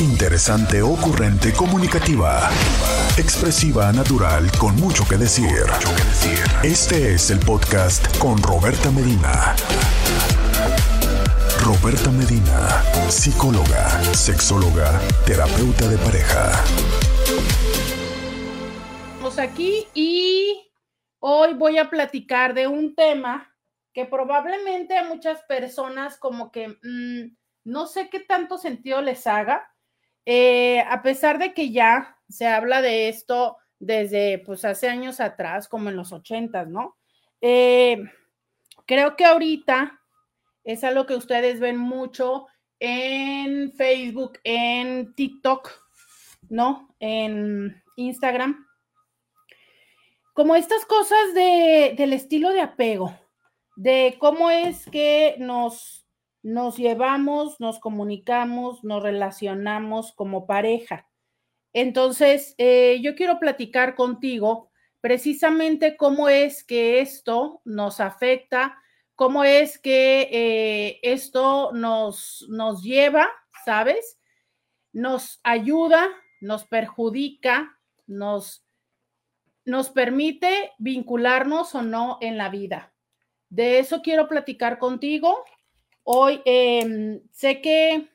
Interesante, ocurrente, comunicativa. Expresiva, natural, con mucho que decir. Este es el podcast con Roberta Medina. Roberta Medina, psicóloga, sexóloga, terapeuta de pareja. Estamos aquí y hoy voy a platicar de un tema que probablemente a muchas personas como que mm, no sé qué tanto sentido les haga, eh, a pesar de que ya se habla de esto desde pues hace años atrás, como en los ochentas, ¿no? Eh, creo que ahorita es algo que ustedes ven mucho en Facebook, en TikTok, ¿no? En Instagram. Como estas cosas de, del estilo de apego, de cómo es que nos nos llevamos, nos comunicamos, nos relacionamos como pareja. Entonces, eh, yo quiero platicar contigo precisamente cómo es que esto nos afecta, cómo es que eh, esto nos, nos lleva, ¿sabes? Nos ayuda, nos perjudica, nos, nos permite vincularnos o no en la vida. De eso quiero platicar contigo. Hoy em, sé que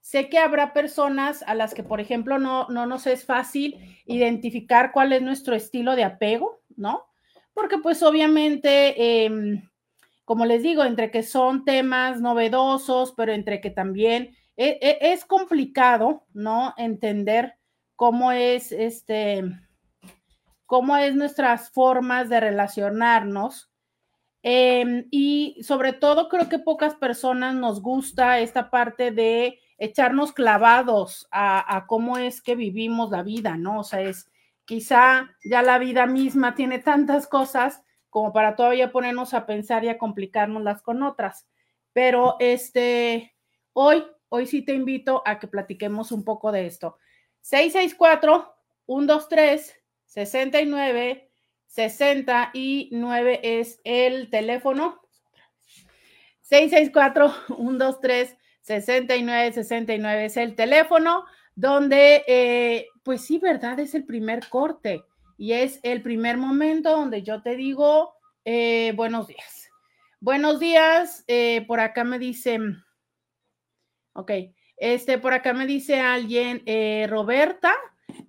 sé que habrá personas a las que, por ejemplo, no, no nos es fácil identificar cuál es nuestro estilo de apego, ¿no? Porque pues obviamente, em, como les digo, entre que son temas novedosos, pero entre que también e, e, es complicado, ¿no? Entender cómo es este, cómo es nuestras formas de relacionarnos Em, y sobre todo creo que pocas personas nos gusta esta parte de echarnos clavados a, cómo es que vivimos la vida, ¿no? O sea, es quizá ya la vida misma tiene tantas cosas como para todavía ponernos a pensar y a complicárnoslas con otras. Pero este, hoy, hoy sí te invito a que platiquemos un poco de esto. 664 123 69 69 es el teléfono. 664-123-6969 es el teléfono donde, eh, pues sí, ¿verdad? Es el primer corte y es el primer momento donde yo te digo eh, buenos días. Buenos días, eh, por acá me dicen, ok, este, por acá me dice alguien, Roberta,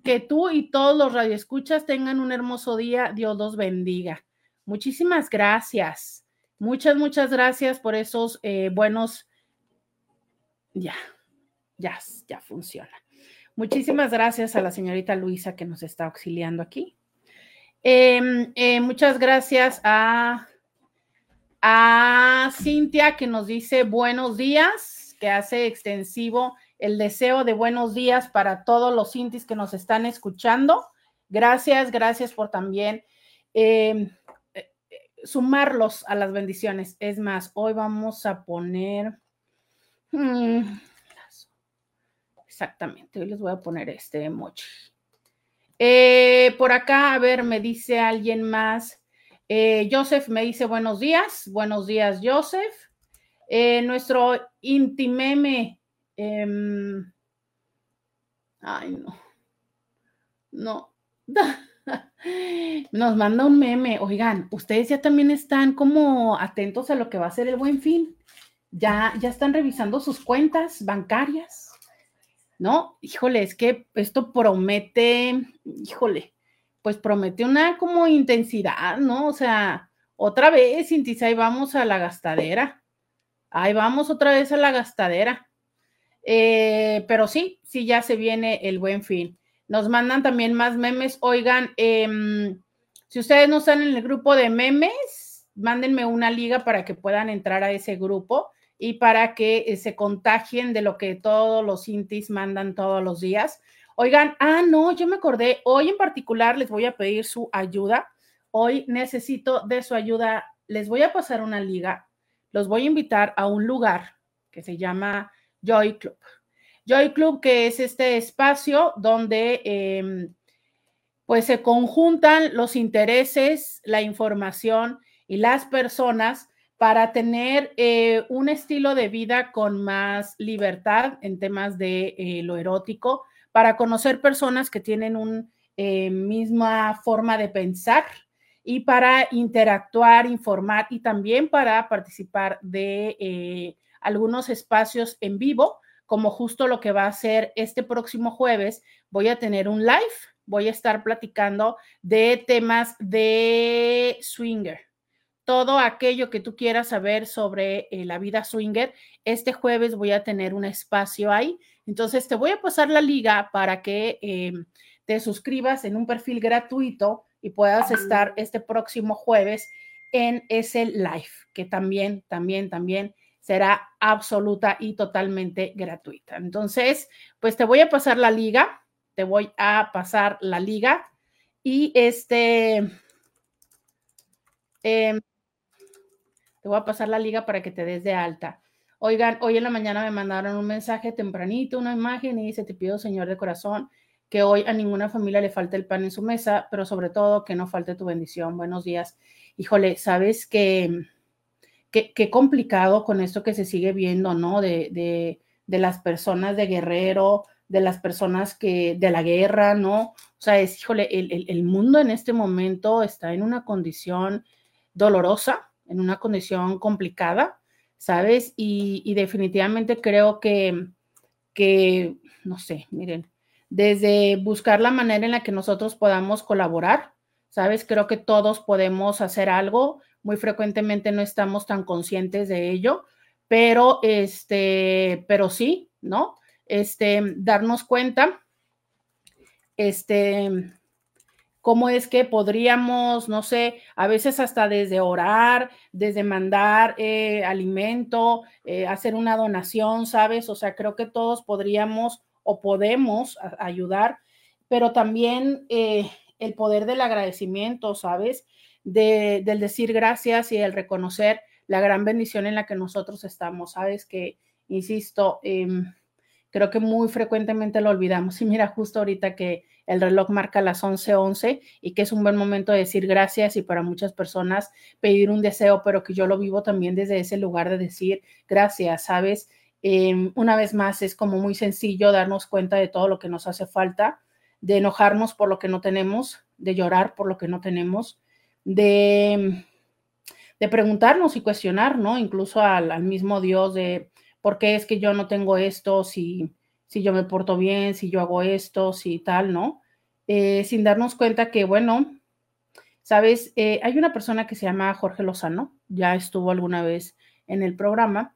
que tú y todos los radioescuchas tengan un hermoso día. Dios los bendiga. Muchísimas gracias. Muchas, muchas gracias por esos eh, buenos. Ya, ya, ya funciona. Muchísimas gracias a la señorita Luisa que nos está auxiliando aquí. Em, eh, muchas gracias a, a Cintia que nos dice buenos días, que hace extensivo el deseo de buenos días para todos los intis que nos están escuchando. Gracias, gracias por también em, eh, sumarlos a las bendiciones. Es más, hoy vamos a poner... Mm, exactamente, hoy les voy a poner este emoji. Eh, por acá, a ver, me dice alguien más. Eh, Joseph me dice buenos días. Buenos días, Joseph. nuestro intimeme Em, ay, no. No. Nos manda un meme. Oigan, ustedes ya también están como atentos a lo que va a ser el buen fin. Ya, ya están revisando sus cuentas bancarias. ¿No? Híjole, es que esto promete, híjole, pues promete una como intensidad, ¿no? O sea, otra vez, Cintis, ahí vamos a la gastadera. Ahí vamos otra vez a la gastadera. Eh, pero sí, sí, ya se viene el buen fin. Nos mandan también más memes. Oigan, em, si ustedes no están en el grupo de memes, mándenme una liga para que puedan entrar a ese grupo y para que eh, se contagien de lo que todos los intis mandan todos los días. Oigan, ah, no, yo me acordé, hoy en particular les voy a pedir su ayuda. Hoy necesito de su ayuda. Les voy a pasar una liga. Los voy a invitar a un lugar que se llama Joy Club. Joy Club, que es este espacio donde em, pues se conjuntan los intereses, la información y las personas para tener eh, un estilo de vida con más libertad en temas de eh, lo erótico, para conocer personas que tienen una eh, misma forma de pensar y para interactuar, informar y también para participar de algunos espacios en vivo, como justo lo que va a ser este próximo jueves. Voy a tener un live, voy a estar platicando de temas de swinger todo aquello que tú quieras saber sobre eh, la vida swinger. Este jueves voy a tener un espacio ahí. Entonces te voy a pasar la liga para que em, te suscribas en un perfil gratuito y puedas estar este próximo jueves en ese live, que también, también, también será absoluta y totalmente gratuita. Entonces, pues te voy a pasar la liga, te voy a pasar la liga y este... Eh, te voy a pasar la liga para que te des de alta. Oigan, hoy en la mañana me mandaron un mensaje tempranito, una imagen y dice, te pido, Señor de corazón, que hoy a ninguna familia le falte el pan en su mesa, pero sobre todo que no falte tu bendición. Buenos días. Híjole, sabes que qué complicado con esto que se sigue viendo, ¿no? De, de, de, las personas de guerrero, de las personas que, de la guerra, ¿no? O sea, es, híjole, el, el, el mundo en este momento está en una condición dolorosa, en una condición complicada, ¿sabes? Y, definitivamente creo que, que, no sé, miren, desde buscar la manera en la que nosotros podamos colaborar, ¿sabes? Creo que todos podemos hacer algo, muy frecuentemente no estamos tan conscientes de ello, pero este, pero sí, ¿no? Este, darnos cuenta, este, cómo es que podríamos, no sé, a veces hasta desde orar, desde mandar eh, alimento, eh, hacer una donación, ¿sabes? O sea, creo que todos podríamos o podemos ayudar, pero también eh, el poder del agradecimiento, ¿sabes? De, del decir gracias y el reconocer la gran bendición en la que nosotros estamos, ¿sabes? Que, insisto, em, creo que muy frecuentemente lo olvidamos. Y mira, justo ahorita que el reloj marca las 11:11 y que es un buen momento de decir gracias y para muchas personas pedir un deseo, pero que yo lo vivo también desde ese lugar de decir gracias, ¿sabes? Em, una vez más, es como muy sencillo darnos cuenta de todo lo que nos hace falta, de enojarnos por lo que no tenemos, de llorar por lo que no tenemos, de, de preguntarnos y cuestionar, ¿no? Incluso al, al mismo Dios de por qué es que yo no tengo esto, si si yo me porto bien, si yo hago esto, si tal, ¿no? Eh, sin darnos cuenta que, bueno, sabes, eh, hay una persona que se llama Jorge Lozano, ya estuvo alguna vez en el programa.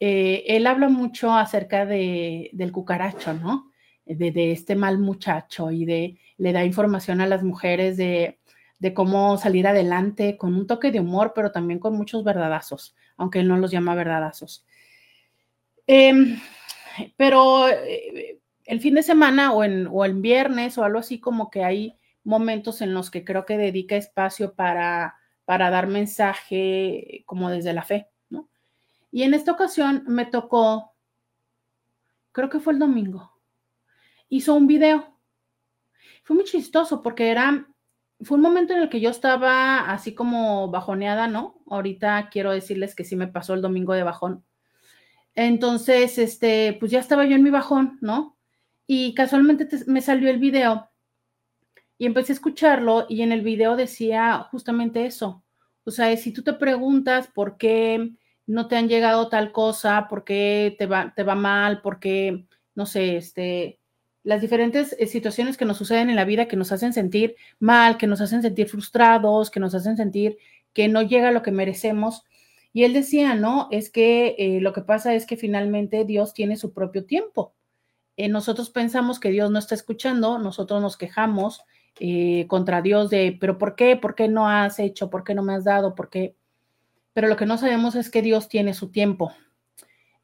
Eh, él habla mucho acerca de, del cucaracho, ¿no? De, de, este mal muchacho y de le da información a las mujeres de, de cómo salir adelante con un toque de humor, pero también con muchos verdadazos, aunque él no los llama verdadazos. Eh, pero eh, el fin de semana o en viernes o algo así como que hay momentos en los que creo que dedica espacio para, para dar mensaje como desde la fe, ¿no? Y en esta ocasión me tocó, creo que fue el domingo, hizo un video. Fue muy chistoso porque era, fue un momento en el que yo estaba así como bajoneada, ¿no? Ahorita quiero decirles que sí me pasó el domingo de bajón entonces, este, pues ya estaba yo en mi bajón, ¿no? Y casualmente me salió el video y empecé a escucharlo y en el video decía justamente eso. O sea, si tú te preguntas por qué no te han llegado tal cosa, por qué te va, te va mal, por qué, no sé, este, las diferentes eh, situaciones que nos suceden en la vida que nos hacen sentir mal, que nos hacen sentir frustrados, que nos hacen sentir que no llega lo que merecemos, y él decía, no, es que eh, lo que pasa es que finalmente Dios tiene su propio tiempo. Eh, nosotros pensamos que Dios no está escuchando, nosotros nos quejamos eh, contra Dios de, pero ¿por qué? ¿Por qué no has hecho? ¿Por qué no me has dado? ¿Por qué? Pero lo que no sabemos es que Dios tiene su tiempo.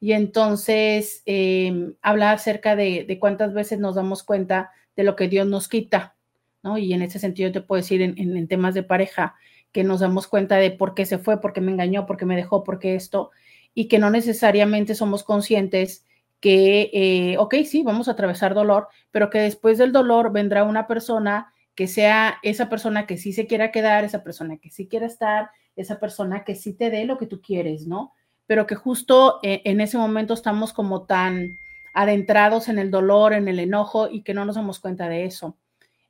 Y entonces em, habla acerca de, cuántas veces nos damos cuenta de lo que Dios nos quita, ¿no? Y en ese sentido te puedo decir en temas de pareja, que nos damos cuenta de por qué se fue, por qué me engañó, por qué me dejó, por qué esto, y que no necesariamente somos conscientes que, eh, ok, sí, vamos a atravesar dolor, pero que después del dolor vendrá una persona que sea esa persona que sí se quiera quedar, esa persona que sí quiera estar, esa persona que sí te dé lo que tú quieres, ¿no? Pero que justo eh, en ese momento estamos como tan adentrados en el dolor, en el enojo y que no nos damos cuenta de eso.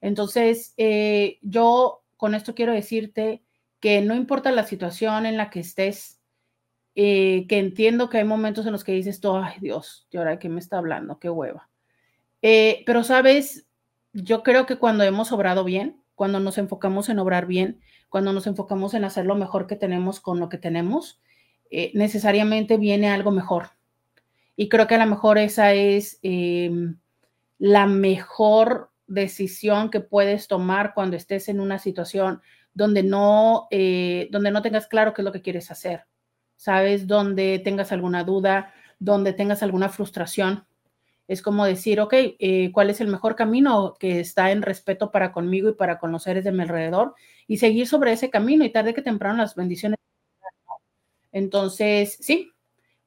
Entonces, eh, yo con esto quiero decirte que no importa la situación en la que estés, eh, que entiendo que hay momentos en los que dices, ay Dios, ¿y ahora qué me está hablando? Qué hueva. Eh, pero sabes, yo creo que cuando hemos obrado bien, cuando nos enfocamos en obrar bien, cuando nos enfocamos en hacer lo mejor que tenemos con lo que tenemos, necesariamente viene algo mejor. Y creo que a lo mejor esa es em, la mejor decisión que puedes tomar cuando estés en una situación donde no, eh, donde no tengas claro qué es lo que quieres hacer, ¿sabes? Donde tengas alguna duda, donde tengas alguna frustración. Es como decir, ok, eh, ¿cuál es el mejor camino que está en respeto para conmigo y para con los seres de mi alrededor? Y seguir sobre ese camino y tarde que temprano las bendiciones. Entonces, sí,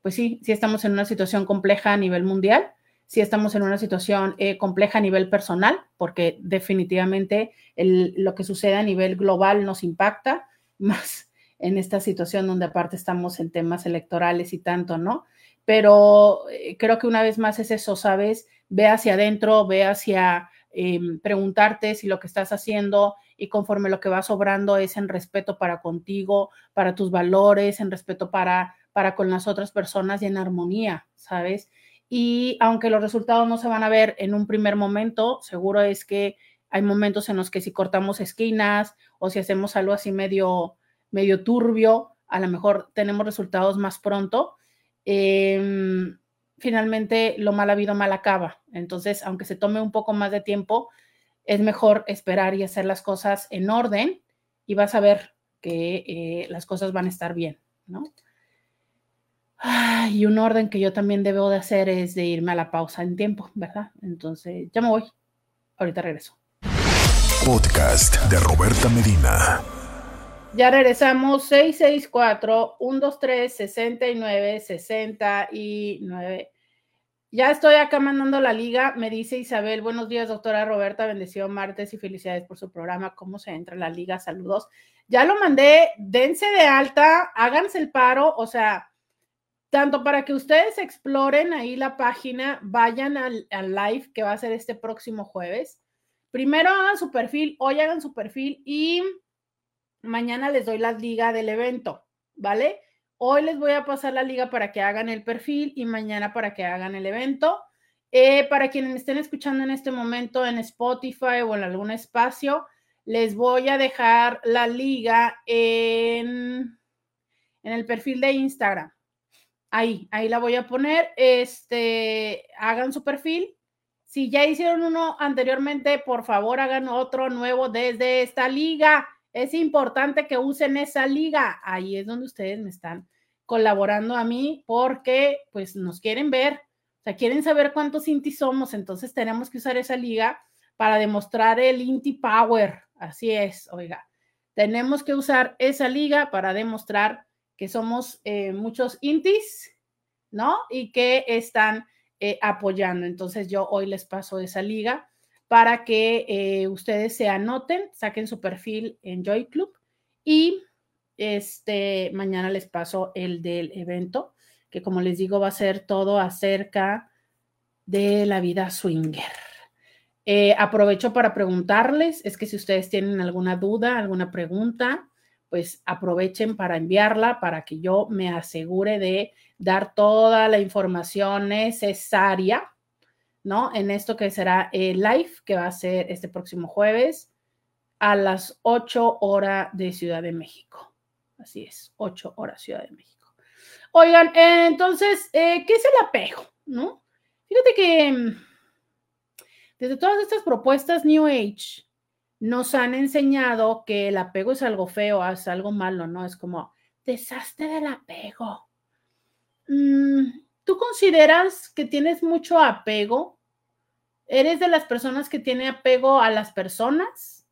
pues sí, sí estamos en una situación compleja a nivel mundial, si estamos en una situación eh, compleja a nivel personal, porque definitivamente lo que sucede a nivel global nos impacta, más en esta situación donde aparte estamos en temas electorales y tanto, ¿no? Pero eh, creo que una vez más es eso, ¿sabes? Ve hacia adentro, ve hacia em, preguntarte si lo que estás haciendo y conforme lo que va sobrando es en respeto para contigo, para tus valores, en respeto para, para con las otras personas y en armonía, ¿sabes? Y aunque los resultados no se van a ver en un primer momento, seguro es que hay momentos en los que si cortamos esquinas o si hacemos algo así medio, medio turbio, a lo mejor tenemos resultados más pronto. Em, finalmente, lo mal habido mal acaba. Entonces, aunque se tome un poco más de tiempo, es mejor esperar y hacer las cosas en orden y vas a ver que eh, las cosas van a estar bien, ¿no? y un orden que yo también debo de hacer es de irme a la pausa en tiempo, ¿verdad? Entonces, ya me voy. Ahorita regreso. Podcast de Roberta Medina. Ya regresamos 664-123-69-69. Ya estoy acá mandando la liga. Me dice Isabel, buenos días, doctora Roberta, bendición martes y felicidades por su programa. ¿Cómo se entra la liga? Saludos. Ya lo mandé, dense de alta, háganse el paro, o sea, tanto para que ustedes exploren ahí la página, vayan al, live que va a ser este próximo jueves. Primero hagan su perfil, hoy hagan su perfil y mañana les doy la liga del evento, ¿vale? Hoy les voy a pasar la liga para que hagan el perfil y mañana para que hagan el evento. Eh, para quienes estén escuchando en este momento en Spotify o en algún espacio, les voy a dejar la liga en, en el perfil de Instagram. Ahí, ahí la voy a poner. Este, hagan su perfil. Si ya hicieron uno anteriormente, por favor hagan otro nuevo desde esta liga. Es importante que usen esa liga. Ahí es donde ustedes me están colaborando a mí porque pues nos quieren ver, o sea, quieren saber cuántos Inti somos, entonces tenemos que usar esa liga para demostrar el Inti Power. Así es, oiga, tenemos que usar esa liga para demostrar que somos eh, muchos intis, ¿no? Y que están eh, apoyando. Entonces yo hoy les paso esa liga para que eh, ustedes se anoten, saquen su perfil en Joy Club y este mañana les paso el del evento, que como les digo va a ser todo acerca de la vida swinger. aprovecho para preguntarles, es que si ustedes tienen alguna duda, alguna pregunta, pues aprovechen para enviarla para que yo me asegure de dar toda la información necesaria, ¿no? En esto que será el live, que va a ser este próximo jueves a las 8 horas de Ciudad de México. Así es, 8 horas Ciudad de México. Oigan, entonces, eh, ¿qué es el apego? ¿No? Fíjate que mm, desde todas estas propuestas New Age, nos han enseñado que el apego es algo feo, es algo malo, ¿no? Es como, desastre del apego. Mm, ¿Tú consideras que tienes mucho apego? ¿Eres de las personas que tiene apego a las personas,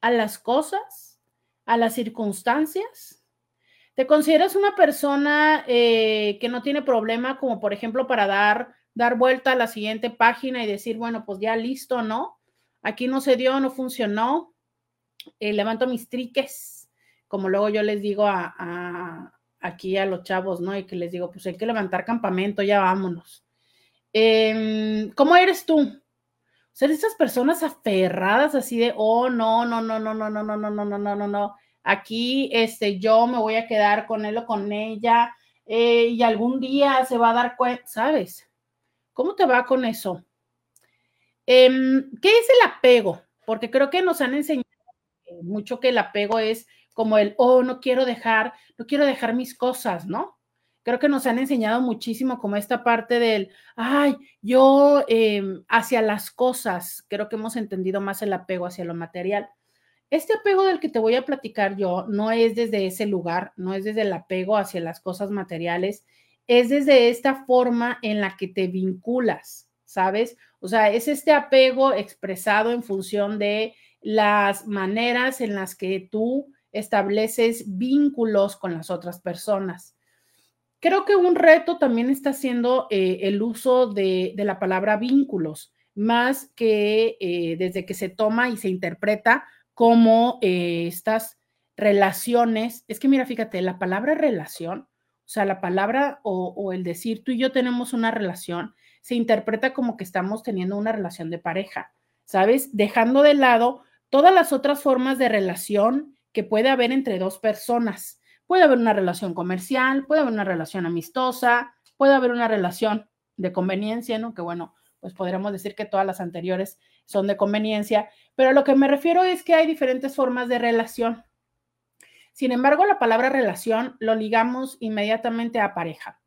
a las cosas, a las circunstancias? ¿Te consideras una persona eh, que no tiene problema, como por ejemplo para dar, dar vuelta a la siguiente página y decir, bueno, pues ya listo, ¿no? aquí no se dio, no funcionó, eh, levanto mis triques, como luego yo les digo a, aquí a los chavos, ¿no? Y que les digo, pues hay que levantar campamento, ya vámonos. Em, ¿Cómo eres tú? O sea, esas personas aferradas así de, oh, no, no, no, no, no, no, no, no, no, no, no, no, no. Aquí, este, yo me voy a quedar con él o con ella y algún día se va a dar cuenta, ¿sabes? ¿Cómo te va con eso? ¿Qué es el apego? Porque creo que nos han enseñado mucho que el apego es como el, oh, no quiero dejar, no quiero dejar mis cosas, ¿no? Creo que nos han enseñado muchísimo como esta parte del, ay, yo em, hacia las cosas, creo que hemos entendido más el apego hacia lo material. Este apego del que te voy a platicar yo no es desde ese lugar, no es desde el apego hacia las cosas materiales, es desde esta forma en la que te vinculas, ¿sabes? O sea, es este apego expresado en función de las maneras en las que tú estableces vínculos con las otras personas. Creo que un reto también está siendo eh, el uso de, la palabra vínculos, más que eh, desde que se toma y se interpreta como eh, estas relaciones. Es que mira, fíjate, la palabra relación, o sea, la palabra o el decir tú y yo tenemos una relación, se interpreta como que estamos teniendo una relación de pareja, ¿sabes? Dejando de lado todas las otras formas de relación que puede haber entre dos personas. Puede haber una relación comercial, puede haber una relación amistosa, puede haber una relación de conveniencia, ¿no? Que bueno, pues podríamos decir que todas las anteriores son de conveniencia, pero lo que me refiero es que hay diferentes formas de relación. Sin embargo, la palabra relación lo ligamos inmediatamente a pareja.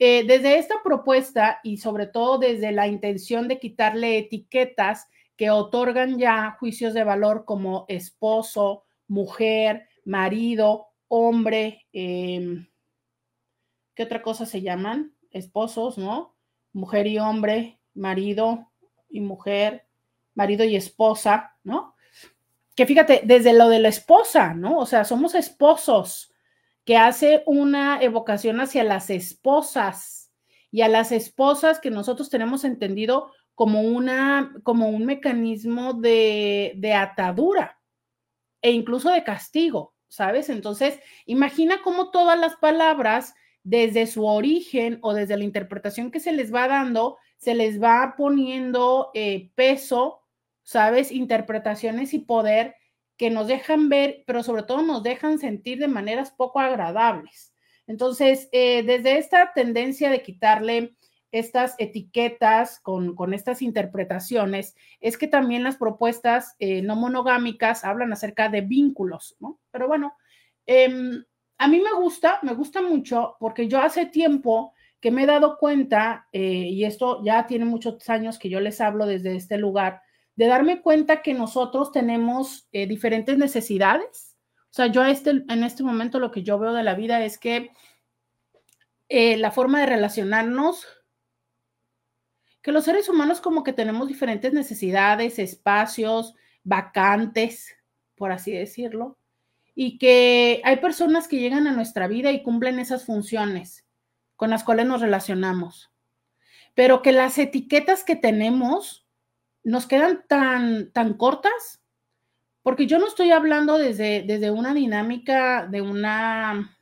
Eh, desde esta propuesta y sobre todo desde la intención de quitarle etiquetas que otorgan ya juicios de valor como esposo, mujer, marido, hombre, em, ¿qué otra cosa se llaman? Esposos, ¿no? Mujer y hombre, marido y mujer, marido y esposa, ¿no? Que fíjate, desde lo de la esposa, ¿no? O sea, somos esposos, que hace una evocación hacia las esposas y a las esposas que nosotros tenemos entendido como, una, como un mecanismo de, de atadura e incluso de castigo, ¿sabes? Entonces, imagina cómo todas las palabras, desde su origen o desde la interpretación que se les va dando, se les va poniendo eh, peso, ¿sabes? Interpretaciones y poder que nos dejan ver, pero sobre todo nos dejan sentir de maneras poco agradables. Entonces, eh, desde esta tendencia de quitarle estas etiquetas, con, estas interpretaciones, es que también las propuestas eh, no monogámicas hablan acerca de vínculos, ¿no? Pero bueno, em, a mí me gusta, me gusta mucho porque yo hace tiempo que me he dado cuenta, eh, y esto ya tiene muchos años que yo les hablo desde este lugar, de darme cuenta que nosotros tenemos eh, diferentes necesidades. O sea, yo este, en este momento lo que yo veo de la vida es que la forma de relacionarnos que los seres humanos como que tenemos diferentes necesidades, espacios, vacantes, por así decirlo, y que hay personas que llegan a nuestra vida y cumplen esas funciones con las cuales nos relacionamos, pero que las etiquetas que tenemos nos quedan tan, tan cortas, porque yo no estoy hablando desde, desde una dinámica de una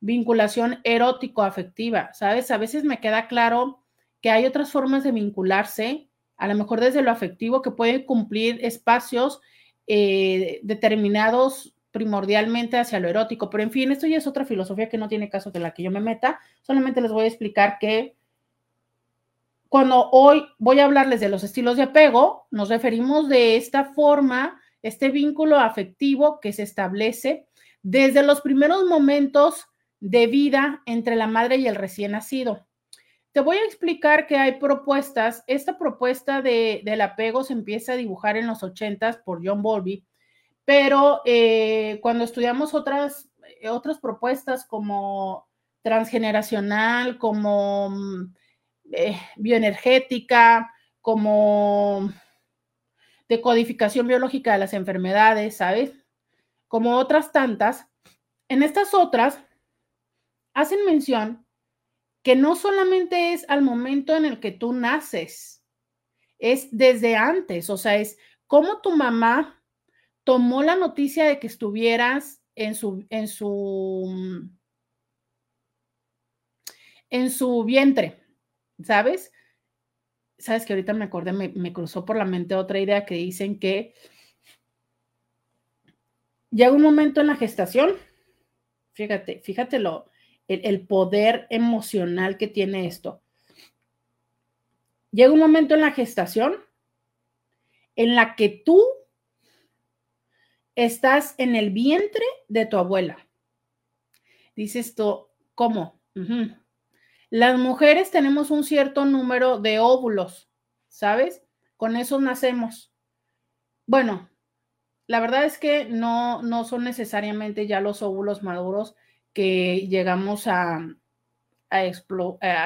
vinculación erótico-afectiva, ¿sabes? A veces me queda claro que hay otras formas de vincularse, a lo mejor desde lo afectivo, que pueden cumplir espacios eh, determinados primordialmente hacia lo erótico. Pero en fin, esto ya es otra filosofía que no tiene caso de la que yo me meta. Solamente les voy a explicar que cuando hoy voy a hablarles de los estilos de apego, nos referimos de esta forma, este vínculo afectivo que se establece desde los primeros momentos de vida entre la madre y el recién nacido. Te voy a explicar que hay propuestas. Esta propuesta de, del apego se empieza a dibujar en los ochentas por John Bowlby, pero eh, cuando estudiamos otras, eh, otras propuestas como transgeneracional, como mm, eh, bioenergética, como decodificación biológica de las enfermedades, ¿sabes? Como otras tantas, en estas otras hacen mención que no solamente es al momento en el que tú naces, es desde antes, o sea, es cómo tu mamá tomó la noticia de que estuvieras en su, en su, en su vientre, ¿sabes? Sabes que ahorita me acordé, me, me cruzó por la mente otra idea que dicen que llega un momento en la gestación, fíjate, fíjate lo, el, poder emocional que tiene esto. Llega un momento en la gestación en la que tú estás en el vientre de tu abuela. Dices tú, ¿cómo? Las mujeres tenemos un cierto número de óvulos, ¿sabes? Con eso nacemos. Bueno, la verdad es que no, no son necesariamente ya los óvulos maduros que llegamos a, a,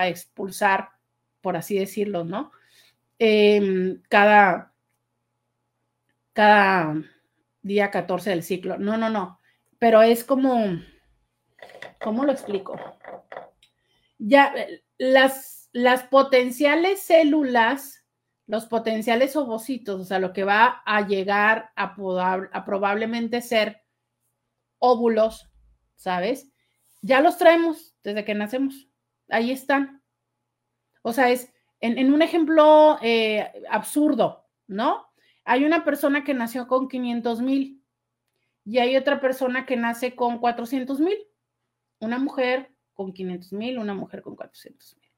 expulsar, por así decirlo, ¿no? Em, cada, cada día 14 del ciclo. No, no, no. Pero es como, ¿cómo lo explico? Ya, las, las potenciales células los potenciales ovocitos, o sea, lo que va a llegar a, a probablemente ser óvulos, ¿sabes? Ya los traemos desde que nacemos. Ahí están. O sea, es en, un ejemplo eh, absurdo, ¿no? Hay una persona que nació con 500 mil y hay otra persona que nace con 400 mil. Una mujer con 500 mil, una mujer con 400 mil.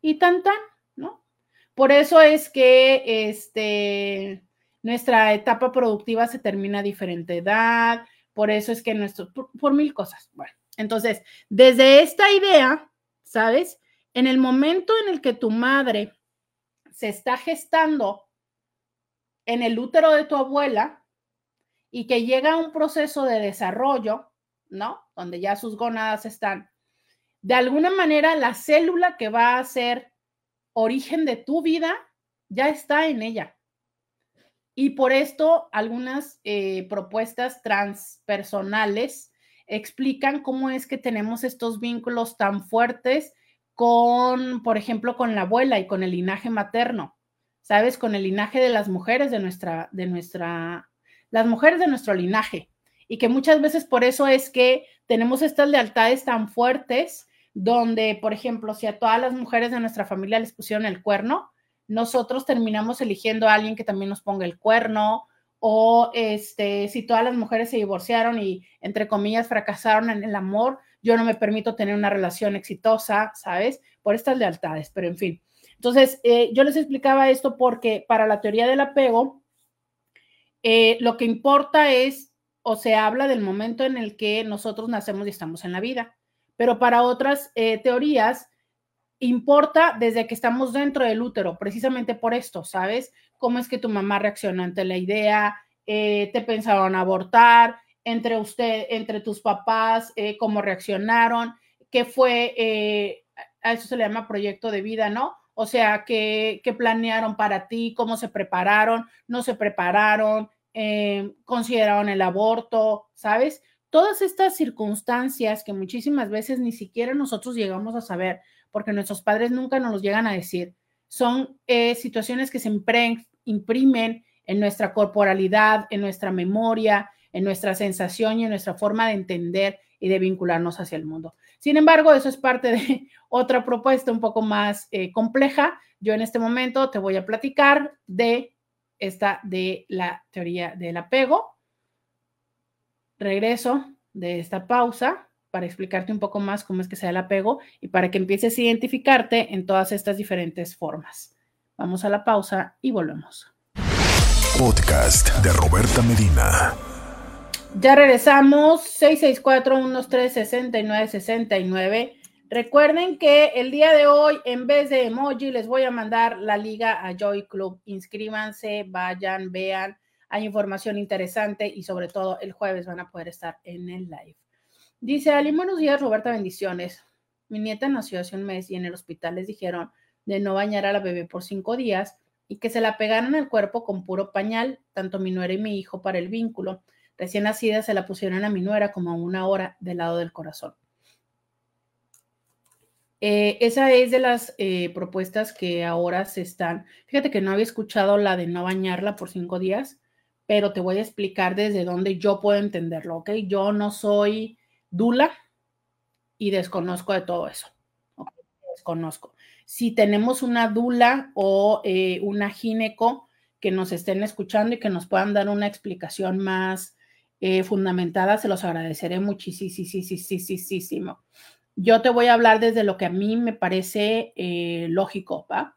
Y tan tan, ¿no? Por eso es que este, nuestra etapa productiva se termina a diferente edad, por eso es que nuestro, por, mil cosas. Bueno, entonces, desde esta idea, ¿sabes? En el momento en el que tu madre se está gestando en el útero de tu abuela y que llega a un proceso de desarrollo, ¿no? Donde ya sus gónadas están, de alguna manera la célula que va a ser origen de tu vida ya está en ella. Y por esto algunas eh, propuestas transpersonales explican cómo es que tenemos estos vínculos tan fuertes con, por ejemplo, con la abuela y con el linaje materno, ¿sabes? Con el linaje de las mujeres de nuestra, de nuestra, las mujeres de nuestro linaje. Y que muchas veces por eso es que tenemos estas lealtades tan fuertes donde, por ejemplo, si a todas las mujeres de nuestra familia les pusieron el cuerno, nosotros terminamos eligiendo a alguien que también nos ponga el cuerno, o este, si todas las mujeres se divorciaron y, entre comillas, fracasaron en el amor, yo no me permito tener una relación exitosa, ¿sabes? Por estas lealtades, pero en fin. Entonces, eh, yo les explicaba esto porque para la teoría del apego, eh, lo que importa es, o se habla del momento en el que nosotros nacemos y estamos en la vida pero para otras eh, teorías importa desde que estamos dentro del útero, precisamente por esto, ¿sabes? ¿Cómo es que tu mamá reaccionó ante la idea? Eh, ¿Te pensaron abortar? Entre usted, entre tus papás, eh, ¿cómo reaccionaron? ¿Qué fue? a eso se le llama proyecto de vida, ¿no? O sea, ¿qué, qué planearon para ti? ¿Cómo se prepararon? ¿No se prepararon? ¿Consideraron el aborto? ¿Sabes? todas estas circunstancias que muchísimas veces ni siquiera nosotros llegamos a saber, porque nuestros padres nunca nos los llegan a decir, son eh, situaciones que se imprimen en nuestra corporalidad, en nuestra memoria, en nuestra sensación y en nuestra forma de entender y de vincularnos hacia el mundo. Sin embargo, eso es parte de otra propuesta un poco más eh, compleja. Yo en este momento te voy a platicar de esta, de la teoría del apego regreso de esta pausa para explicarte un poco más cómo es que se da el apego y para que empieces a identificarte en todas estas diferentes formas. Vamos a la pausa y volvemos. Podcast de Roberta Medina. Ya regresamos, 664-1369-69. Recuerden que el día de hoy, en vez de emoji, les voy a mandar la liga a Joy Club. Inscríbanse, vayan, vean hay información interesante y sobre todo el jueves van a poder estar en el live. Dice Ali, buenos días, Roberta, bendiciones. Mi nieta nació hace un mes y en el hospital les dijeron de no bañar a la bebé por cinco días y que se la pegaran al cuerpo con puro pañal, tanto mi nuera y mi hijo para el vínculo. Recién nacida se la pusieron a mi nuera como a una hora del lado del corazón. Eh, esa es de las eh, propuestas que ahora se están. Fíjate que no había escuchado la de no bañarla por cinco días, pero te voy a explicar desde dónde yo puedo entenderlo, ¿ok? Yo no soy dula y desconozco de todo eso. Desconozco. Si tenemos una dula o eh, una gineco que nos estén escuchando y que nos puedan dar una explicación más fundamentada, se los agradeceré muchísimo. Yo te voy a hablar desde lo que a mí me parece eh, lógico, ¿va?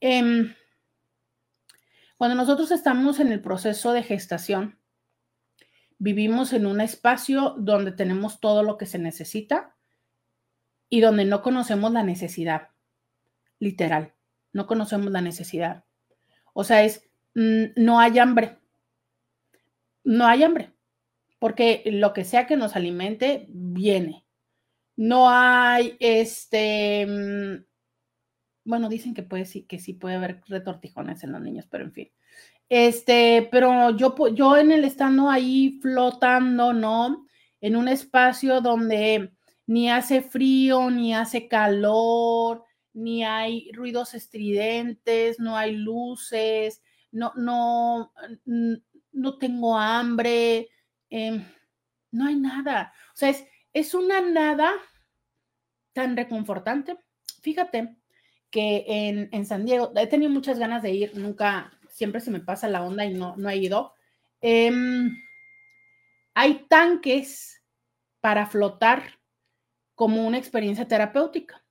Em, cuando nosotros estamos en el proceso de gestación, vivimos en un espacio donde tenemos todo lo que se necesita y donde no conocemos la necesidad, literal, no conocemos la necesidad. O sea, es, mm, no hay hambre, no hay hambre, porque lo que sea que nos alimente viene no hay este. Mm, bueno, dicen que puede sí, que sí puede haber retortijones en los niños, pero en fin. Este, pero yo, yo en el estando ahí flotando, ¿no? En un espacio donde ni hace frío, ni hace calor, ni hay ruidos estridentes, no hay luces, no, no, no tengo hambre, em, no hay nada. O sea, es, es una nada tan reconfortante. Fíjate que en, San Diego, he tenido muchas ganas de ir, nunca, siempre se me pasa la onda y no, no he ido. Em, hay tanques para flotar como una experiencia terapéutica,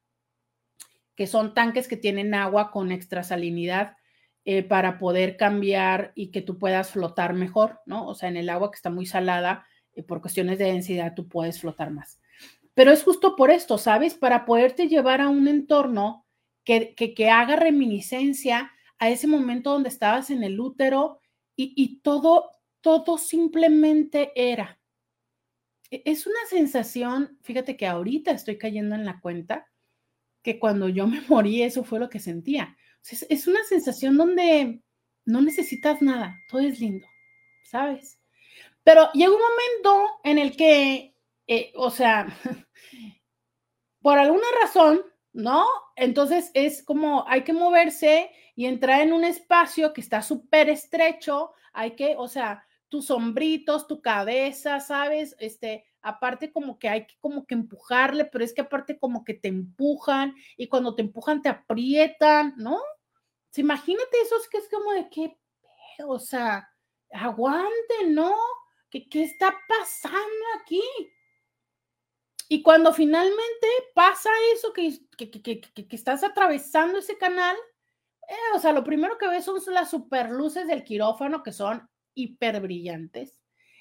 que son tanques que tienen agua con extra salinidad eh, para poder cambiar y que tú puedas flotar mejor, ¿no? O sea, en el agua que está muy salada, y por cuestiones de densidad tú puedes flotar más. Pero es justo por esto, ¿sabes? Para poderte llevar a un entorno que, que, haga reminiscencia a ese momento donde estabas en el útero y, y todo, todo simplemente era. E, es una sensación, fíjate que ahorita estoy cayendo en la cuenta que cuando yo me morí eso fue lo que sentía. Es, una sensación donde no necesitas nada, todo es lindo, ¿sabes? Pero llega un momento en el que, eh, o sea, por alguna razón, ¿no? Entonces es como hay que moverse y entrar en un espacio que está súper estrecho, hay que, o sea, tus sombritos, tu cabeza, ¿sabes? Este, aparte como que hay que como que empujarle, pero es que aparte como que te empujan y cuando te empujan te aprietan, ¿no? imagínate eso, es que es como de qué, o sea, aguante, ¿no? ¿Qué, está pasando aquí? Y cuando finalmente pasa eso, que, que, estás atravesando ese canal, eh, o sea, lo primero que ves son las super luces del quirófano que son hiper brillantes.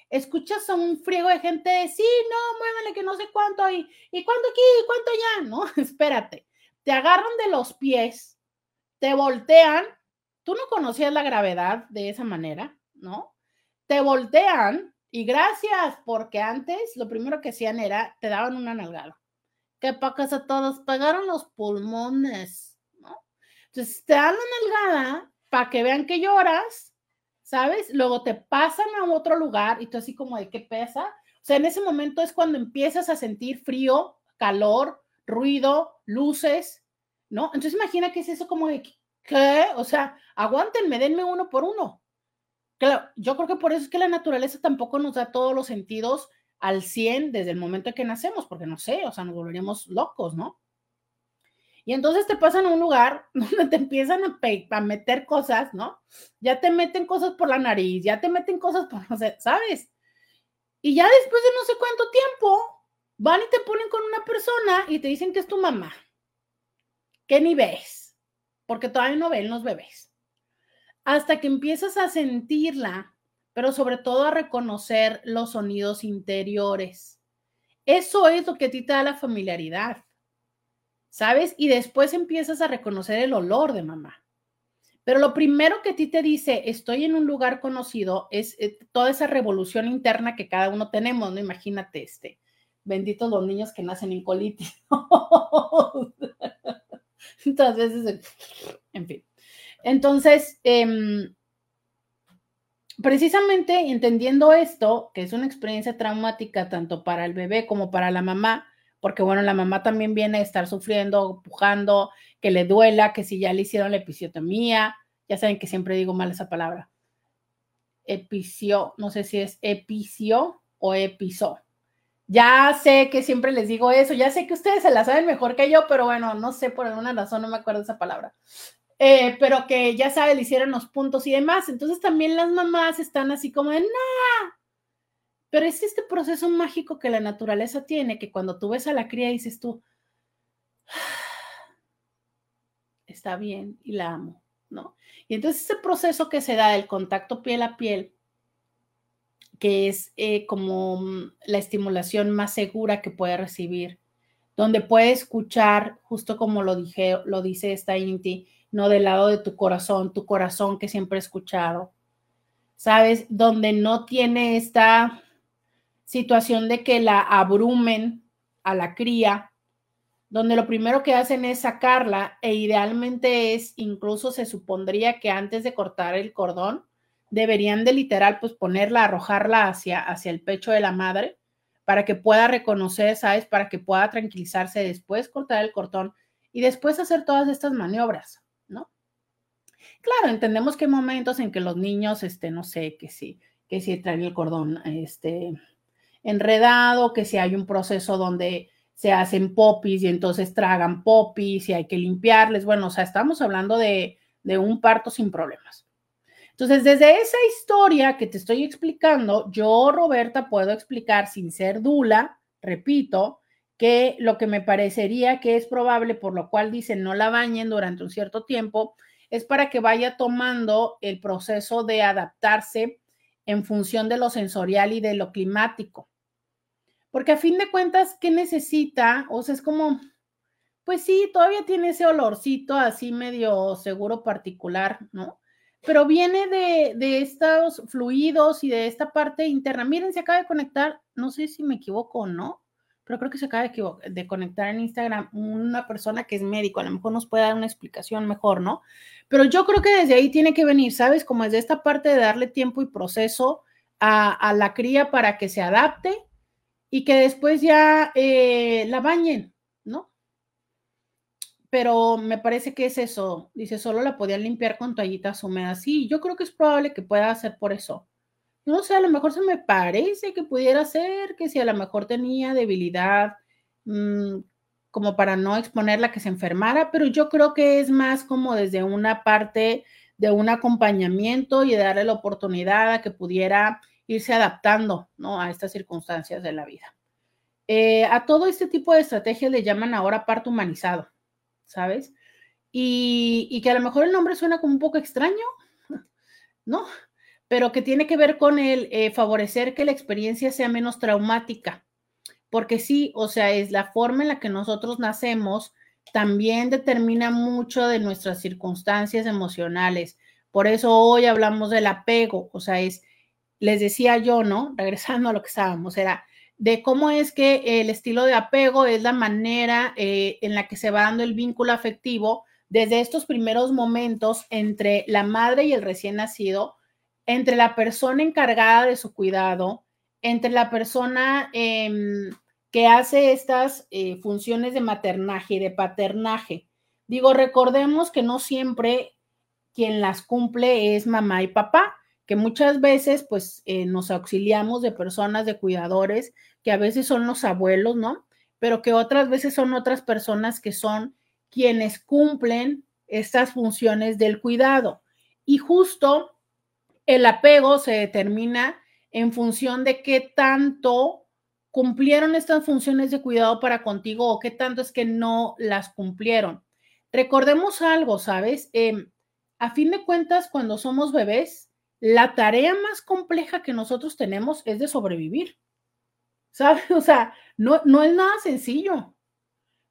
Escuchas a un friego de gente de, sí, no, muévale que no sé cuánto, y, y cuánto aquí, y cuánto allá, ¿no? Espérate, te agarran de los pies, te voltean, tú no conocías la gravedad de esa manera, ¿no? Te voltean y gracias, porque antes lo primero que hacían era, te daban una nalgada. ¿Qué pacas a todos? Pagaron los pulmones, ¿no? Entonces te dan la nalgada para que vean que lloras, ¿sabes? Luego te pasan a otro lugar y tú así como de qué pesa. O sea, en ese momento es cuando empiezas a sentir frío, calor, ruido, luces, ¿no? Entonces imagina que es eso como de, ¿qué? O sea, aguántenme, denme uno por uno. Claro, yo creo que por eso es que la naturaleza tampoco nos da todos los sentidos al 100 desde el momento en que nacemos, porque no sé, o sea, nos volveríamos locos, ¿no? Y entonces te pasan a un lugar donde te empiezan a, meter cosas, ¿no? Ya te meten cosas por la nariz, ya te meten cosas por, no sé, ¿sabes? Y ya después de no sé cuánto tiempo, van y te ponen con una persona y te dicen que es tu mamá, que ni ves, porque todavía no ven los bebés hasta que empiezas a sentirla, pero sobre todo a reconocer los sonidos interiores. Eso es lo que a ti te da la familiaridad, ¿sabes? Y después empiezas a reconocer el olor de mamá. Pero lo primero que a ti te dice, estoy en un lugar conocido, es eh, toda esa revolución interna que cada uno tenemos, ¿no? Imagínate este, benditos los niños que nacen en colitis. Entonces, en fin. Entonces, em, precisamente entendiendo esto, que es una experiencia traumática tanto para el bebé como para la mamá, porque bueno, la mamá también viene a estar sufriendo, pujando, que le duela, que si ya le hicieron la episiotomía, ya saben que siempre digo mal esa palabra. Epicio, no sé si es epicio o episo. Ya sé que siempre les digo eso, ya sé que ustedes se la saben mejor que yo, pero bueno, no sé por alguna razón, no me acuerdo esa palabra. Eh, pero que ya sabe, le hicieron los puntos y demás. Entonces también las mamás están así como de, no, pero es este proceso mágico que la naturaleza tiene, que cuando tú ves a la cría dices tú, está bien y la amo, ¿no? Y entonces ese proceso que se da del contacto piel a piel, que es eh, como mm, la estimulación más segura que puede recibir, donde puede escuchar, justo como lo dije, lo dice esta Inti, no del lado de tu corazón, tu corazón que siempre he escuchado, ¿sabes? Donde no tiene esta situación de que la abrumen a la cría, donde lo primero que hacen es sacarla e idealmente es, incluso se supondría que antes de cortar el cordón, deberían de literal pues ponerla, arrojarla hacia, hacia el pecho de la madre para que pueda reconocer, ¿sabes? Para que pueda tranquilizarse después, cortar el cordón y después hacer todas estas maniobras, ¿no? Claro, entendemos que hay momentos en que los niños, este, no sé, que sí, que si traen el cordón, este, enredado, que si hay un proceso donde se hacen popis y entonces tragan popis y hay que limpiarles. Bueno, o sea, estamos hablando de, de un parto sin problemas. Entonces, desde esa historia que te estoy explicando, yo, Roberta, puedo explicar sin ser dula, repito, que lo que me parecería que es probable, por lo cual dicen no la bañen durante un cierto tiempo, es para que vaya tomando el proceso de adaptarse en función de lo sensorial y de lo climático. Porque a fin de cuentas, ¿qué necesita? O sea, es como, pues sí, todavía tiene ese olorcito así medio seguro particular, ¿no? Pero viene de, de estos fluidos y de esta parte interna. Miren, se acaba de conectar, no sé si me equivoco o no, pero creo que se acaba de, de, conectar en Instagram una persona que es médico, a lo mejor nos puede dar una explicación mejor, ¿no? Pero yo creo que desde ahí tiene que venir, ¿sabes? Como desde esta parte de darle tiempo y proceso a, a la cría para que se adapte y que después ya eh, la bañen, ¿no? Pero me parece que es eso. Dice, solo la podían limpiar con toallitas húmedas. Sí, yo creo que es probable que pueda ser por eso. No sé, a lo mejor se me parece que pudiera ser que si a lo mejor tenía debilidad, mmm, como para no exponerla que se enfermara, pero yo creo que es más como desde una parte de un acompañamiento y de darle la oportunidad a que pudiera irse adaptando ¿no? a estas circunstancias de la vida. Eh, a todo este tipo de estrategias le llaman ahora parto humanizado, ¿sabes? Y, que a lo mejor el nombre suena como un poco extraño, ¿no? Pero que tiene que ver con el eh, favorecer que la experiencia sea menos traumática. Porque sí, o sea, es la forma en la que nosotros nacemos, también determina mucho de nuestras circunstancias emocionales. Por eso hoy hablamos del apego, o sea, es les decía yo, ¿no? Regresando a lo que estábamos, era de cómo es que el estilo de apego es la manera eh, en la que se va dando el vínculo afectivo desde estos primeros momentos entre la madre y el recién nacido, entre la persona encargada de su cuidado, entre la persona em, que hace estas eh, funciones de maternaje y de paternaje. Digo, recordemos que no siempre quien las cumple es mamá y papá muchas veces pues eh, nos auxiliamos de personas, de cuidadores, que a veces son los abuelos, ¿no? Pero que otras veces son otras personas que son quienes cumplen estas funciones del cuidado. Y justo el apego se determina en función de qué tanto cumplieron estas funciones de cuidado para contigo o qué tanto es que no las cumplieron. Recordemos algo, ¿sabes? Em, a fin de cuentas, cuando somos bebés, la tarea más compleja que nosotros tenemos es de sobrevivir. ¿Sabes? O sea, no, no es nada sencillo.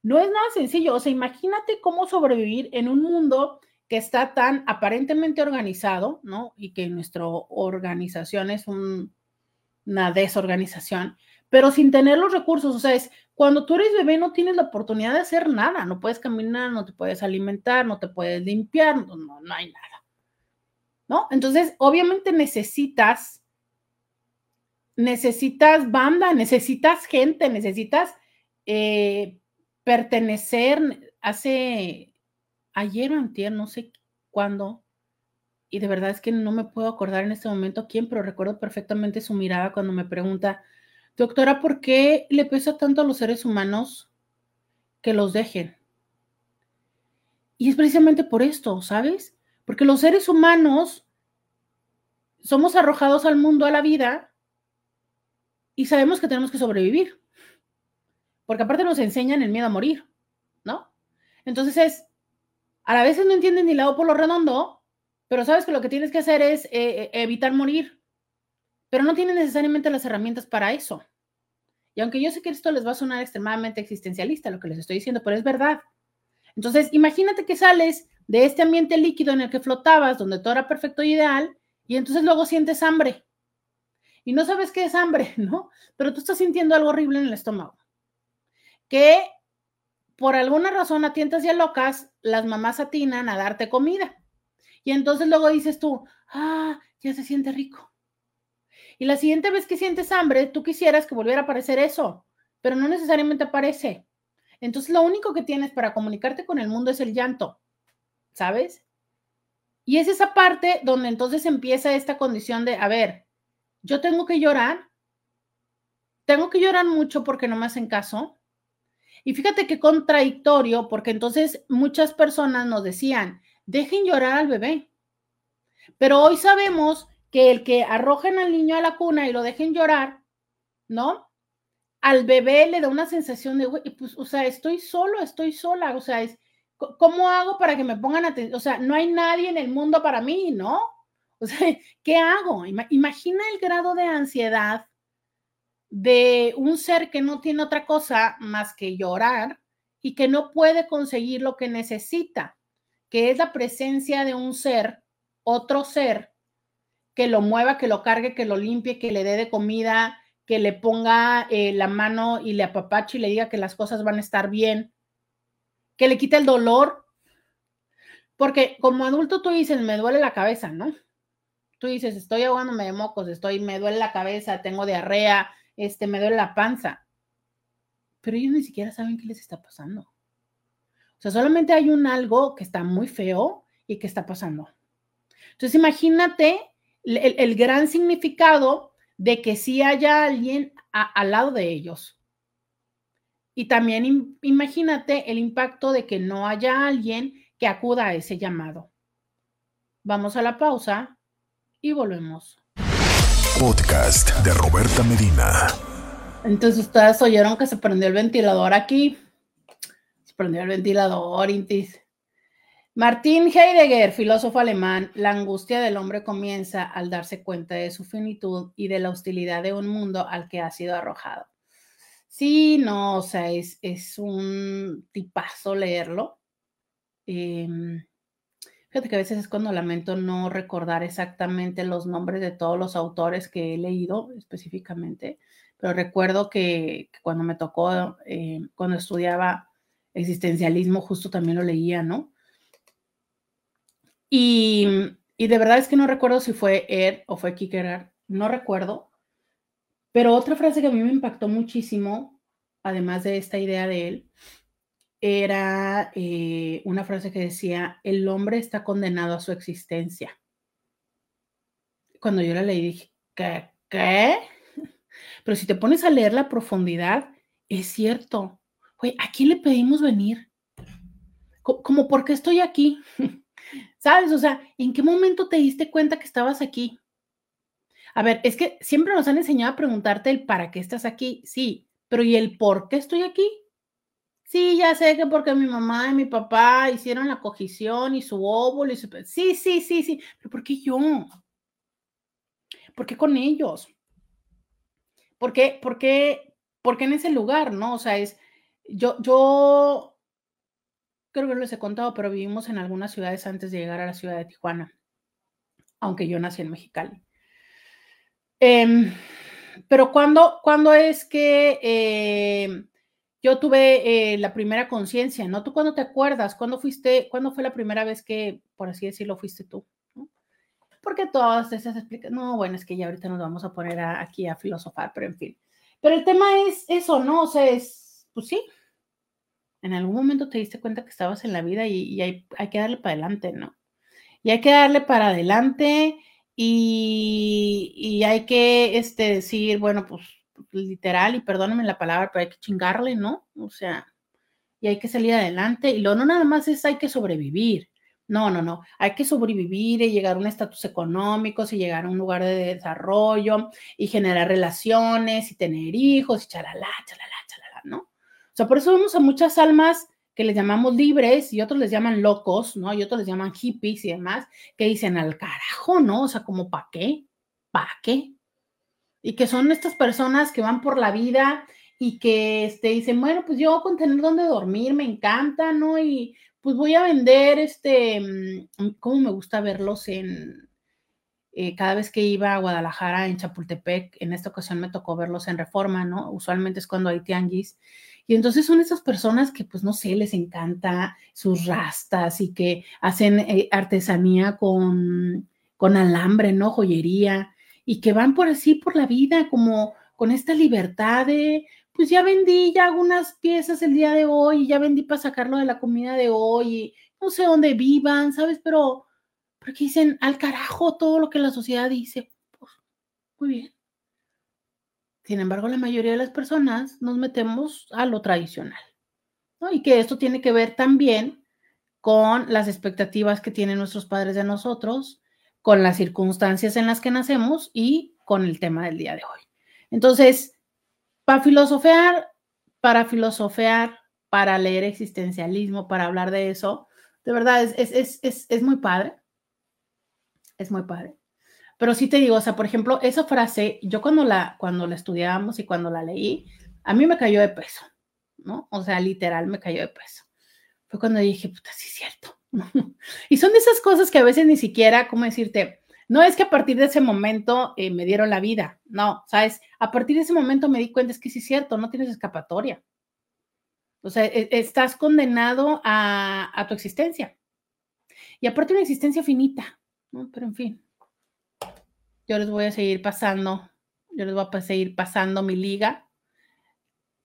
No es nada sencillo. O sea, imagínate cómo sobrevivir en un mundo que está tan aparentemente organizado, ¿no? Y que nuestra organización es una desorganización, pero sin tener los recursos. O sea, es cuando tú eres bebé no tienes la oportunidad de hacer nada. No puedes caminar, no te puedes alimentar, no te puedes limpiar, no, no hay nada. ¿No? Entonces, obviamente necesitas, necesitas banda, necesitas gente, necesitas eh, pertenecer hace ayer o antier, no sé cuándo, y de verdad es que no me puedo acordar en este momento quién, pero recuerdo perfectamente su mirada cuando me pregunta, doctora, ¿por qué le pesa tanto a los seres humanos que los dejen? Y es precisamente por esto, ¿sabes? Porque los seres humanos somos arrojados al mundo, a la vida, y sabemos que tenemos que sobrevivir. Porque aparte nos enseñan el miedo a morir, ¿no? Entonces es, a la vez no entienden ni lado por lo redondo, pero sabes que lo que tienes que hacer es eh, eh, evitar morir. Pero no tienen necesariamente las herramientas para eso. Y aunque yo sé que esto les va a sonar extremadamente existencialista, lo que les estoy diciendo, pero es verdad. Entonces, imagínate que sales de este ambiente líquido en el que flotabas, donde todo era perfecto y ideal, y entonces luego sientes hambre. Y no sabes qué es hambre, ¿no? Pero tú estás sintiendo algo horrible en el estómago. Que por alguna razón a tientas ya locas, las mamás atinan a darte comida. Y entonces luego dices tú, ah, ya se siente rico. Y la siguiente vez que sientes hambre, tú quisieras que volviera a aparecer eso, pero no necesariamente aparece. Entonces lo único que tienes para comunicarte con el mundo es el llanto, ¿sabes? Y es esa parte donde entonces empieza esta condición de, a ver, yo tengo que llorar, tengo que llorar mucho porque no me hacen caso. Y fíjate qué contradictorio, porque entonces muchas personas nos decían, dejen llorar al bebé. Pero hoy sabemos que el que arrojen al niño a la cuna y lo dejen llorar, ¿no? Al bebé le da una sensación de, pues, o sea, estoy solo, estoy sola, o sea, es, ¿cómo hago para que me pongan atención? O sea, no hay nadie en el mundo para mí, ¿no? O sea, ¿qué hago? Imagina el grado de ansiedad de un ser que no tiene otra cosa más que llorar y que no puede conseguir lo que necesita, que es la presencia de un ser, otro ser, que lo mueva, que lo cargue, que lo limpie, que le dé de comida, que le ponga eh, la mano y le apapache y le diga que las cosas van a estar bien que le quite el dolor, porque como adulto tú dices, me duele la cabeza, ¿no? Tú dices, estoy ahogándome de mocos, estoy, me duele la cabeza, tengo diarrea, este, me duele la panza. Pero ellos ni siquiera saben qué les está pasando. O sea, solamente hay un algo que está muy feo y que está pasando. Entonces, imagínate el, gran significado de que sí haya alguien al lado de ellos. Y también imagínate el impacto de que no haya alguien que acuda a ese llamado. Vamos a la pausa y volvemos. Podcast de Roberta Medina. Entonces ustedes oyeron que se prendió el ventilador aquí. Se prendió el ventilador, Intis. Martín Heidegger, filósofo alemán, la angustia del hombre comienza al darse cuenta de su finitud y de la hostilidad de un mundo al que ha sido arrojado. Sí, no, o sea, es, es un tipazo leerlo. Em, fíjate que a veces es cuando lamento no recordar exactamente los nombres de todos los autores que he leído específicamente, pero recuerdo que, cuando me tocó, eh, cuando estudiaba existencialismo, justo también lo leía, ¿no? Y, y de verdad es que no recuerdo si fue Ed o fue Kierkegaard, no recuerdo, pero otra frase que a mí me impactó muchísimo, además de esta idea de él, era eh, una frase que decía, el hombre está condenado a su existencia. Cuando yo la leí dije, ¿qué? ¿Qué? Pero si te pones a leer la profundidad, es cierto. Oye, ¿a quién le pedimos venir? Como, ¿por qué estoy aquí? ¿Sabes? O sea, ¿en qué momento te diste cuenta que estabas aquí? A ver, es que siempre nos han enseñado a preguntarte el para qué estás aquí, sí, pero ¿y el por qué estoy aquí? Sí, ya sé que porque mi mamá y mi papá hicieron la cogición y su óvulo y su... Sí, sí, sí, sí, pero ¿por qué yo? ¿Por qué con ellos? ¿Por qué, por qué, por qué en ese lugar, no? O sea, es, yo, yo creo que no les he contado, pero vivimos en algunas ciudades antes de llegar a la ciudad de Tijuana, aunque yo nací en Mexicali. Em, pero cuando, cuando es que em, yo tuve eh, la primera conciencia, ¿no? ¿Tú cuándo te acuerdas? ¿Cuándo fuiste, cuándo fue la primera vez que, por así decirlo, fuiste tú? Porque todas esas explicaciones, no, bueno, es que ya ahorita nos vamos a poner aquí a filosofar, pero en fin. Pero el tema es eso, ¿no? O sea, es, pues sí, en algún momento te diste cuenta que estabas en la vida y, hay, que darle para adelante, ¿no? Y hay que darle para adelante y, hay que este, decir, bueno, pues literal, y perdónenme la palabra, pero hay que chingarle, ¿no? O sea, y hay que salir adelante. Y lo no nada más es hay que sobrevivir. No, no, no. Hay que sobrevivir y llegar a un estatus económico, y llegar a un lugar de desarrollo y generar relaciones y tener hijos y chalala, chalala, chalala, ¿no? O sea, por eso vemos a muchas almas que les llamamos libres y otros les llaman locos, ¿no? Y otros les llaman hippies y demás, que dicen al carajo, ¿no? O sea, como ¿para qué? ¿Para qué? Y que son estas personas que van por la vida y que este, dicen, bueno, pues yo con tener donde dormir me encanta, ¿no? Y pues voy a vender, este, mm, cómo me gusta verlos en, eh, cada vez que iba a Guadalajara, en Chapultepec, en esta ocasión me tocó verlos en Reforma, ¿no? Usualmente es cuando hay tianguis. Y entonces son esas personas que, pues, no sé, les encanta sus rastas y que hacen eh, artesanía con, con alambre, ¿no? Joyería, y que van por así, por la vida, como con esta libertad de, pues ya vendí ya algunas piezas el día de hoy, ya vendí para sacarlo de la comida de hoy, no sé dónde vivan, ¿sabes? Pero, porque dicen al carajo todo lo que la sociedad dice. Pues, muy bien. Sin embargo, la mayoría de las personas nos metemos a lo tradicional, ¿no? Y que esto tiene que ver también con las expectativas que tienen nuestros padres de nosotros, con las circunstancias en las que nacemos y con el tema del día de hoy. Entonces, para filosofear, para filosofear, para leer existencialismo, para hablar de eso, de verdad es, es, muy padre. Es muy padre. Pero sí te digo, o sea, por ejemplo, esa frase, yo cuando la, cuando la estudiábamos y cuando la leí, a mí me cayó de peso, ¿no? O sea, literal me cayó de peso. Fue cuando dije, puta, sí es cierto. y son de esas cosas que a veces ni siquiera, ¿cómo decirte? No es que a partir de ese momento eh, me dieron la vida, no, ¿sabes? A partir de ese momento me di cuenta, es que sí es cierto, no tienes escapatoria. O sea, e, estás condenado a, tu existencia. Y aparte una existencia finita, ¿no? Pero en fin, yo les voy a seguir pasando, yo les voy a seguir pasando mi liga.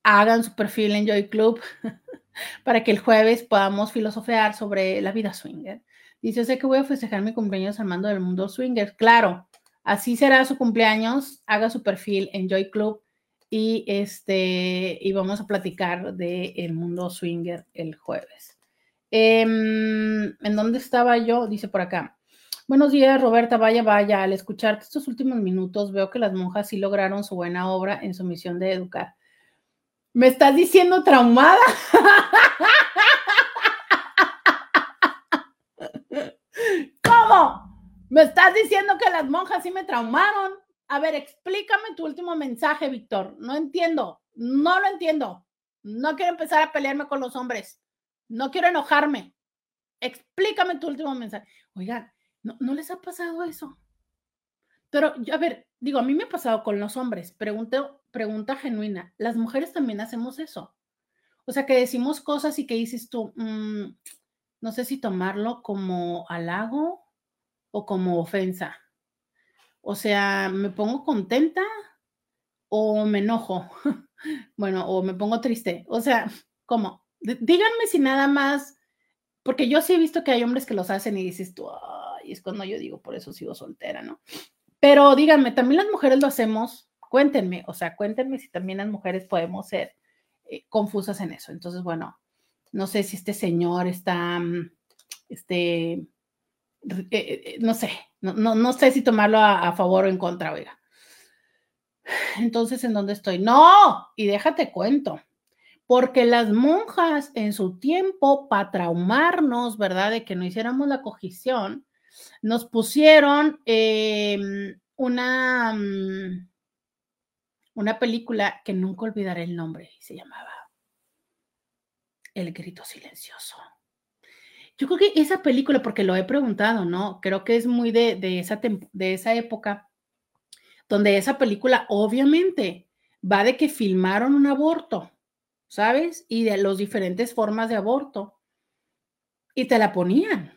Hagan su perfil en Joy Club para que el jueves podamos filosofear sobre la vida swinger. Dice, sé que voy a festejar mi cumpleaños al mando del mundo swinger. Claro, así será su cumpleaños. Haga su perfil en Joy Club y este y vamos a platicar del el mundo swinger el jueves. Em, ¿En dónde estaba yo? Dice por acá. Buenos días, Roberta. Vaya, vaya. Al escucharte estos últimos minutos, veo que las monjas sí lograron su buena obra en su misión de educar. ¿Me estás diciendo traumada? Me estás diciendo que las monjas sí me traumaron. A ver, explícame tu último mensaje, Víctor. No entiendo, no lo entiendo. No quiero empezar a pelearme con los hombres. No quiero enojarme. Explícame tu último mensaje. Oigan, ¿no, les ha pasado eso? Pero, a ver, digo, a mí me ha pasado con los hombres. Pregunto, pregunta genuina. Las mujeres también hacemos eso. O sea, que decimos cosas y que dices tú, mm, no sé si tomarlo como halago o como ofensa. O sea, me pongo contenta o me enojo. bueno, o me pongo triste. O sea, ¿cómo? díganme si nada más, porque yo sí he visto que hay hombres que los hacen y dices tú, ay, es cuando yo digo, por eso sigo soltera, ¿no? Pero díganme, también las mujeres lo hacemos, cuéntenme, o sea, cuéntenme si también las mujeres podemos ser eh, confusas en eso. Entonces, bueno, no sé si este señor está, mm, este, eh, eh, no sé, no, no, sé si tomarlo a, favor o en contra, oiga. Entonces, ¿en dónde estoy? No, y déjate cuento, porque las monjas en su tiempo, para traumarnos, ¿verdad? De que no hiciéramos la cogición, nos pusieron em, una, mm, una película que nunca olvidaré el nombre, se llamaba El grito silencioso. Yo creo que esa película, porque lo he preguntado, ¿no? Creo que es muy de, esa, de esa época, donde esa película obviamente va de que filmaron un aborto, ¿sabes? Y de las diferentes formas de aborto. Y te la ponían.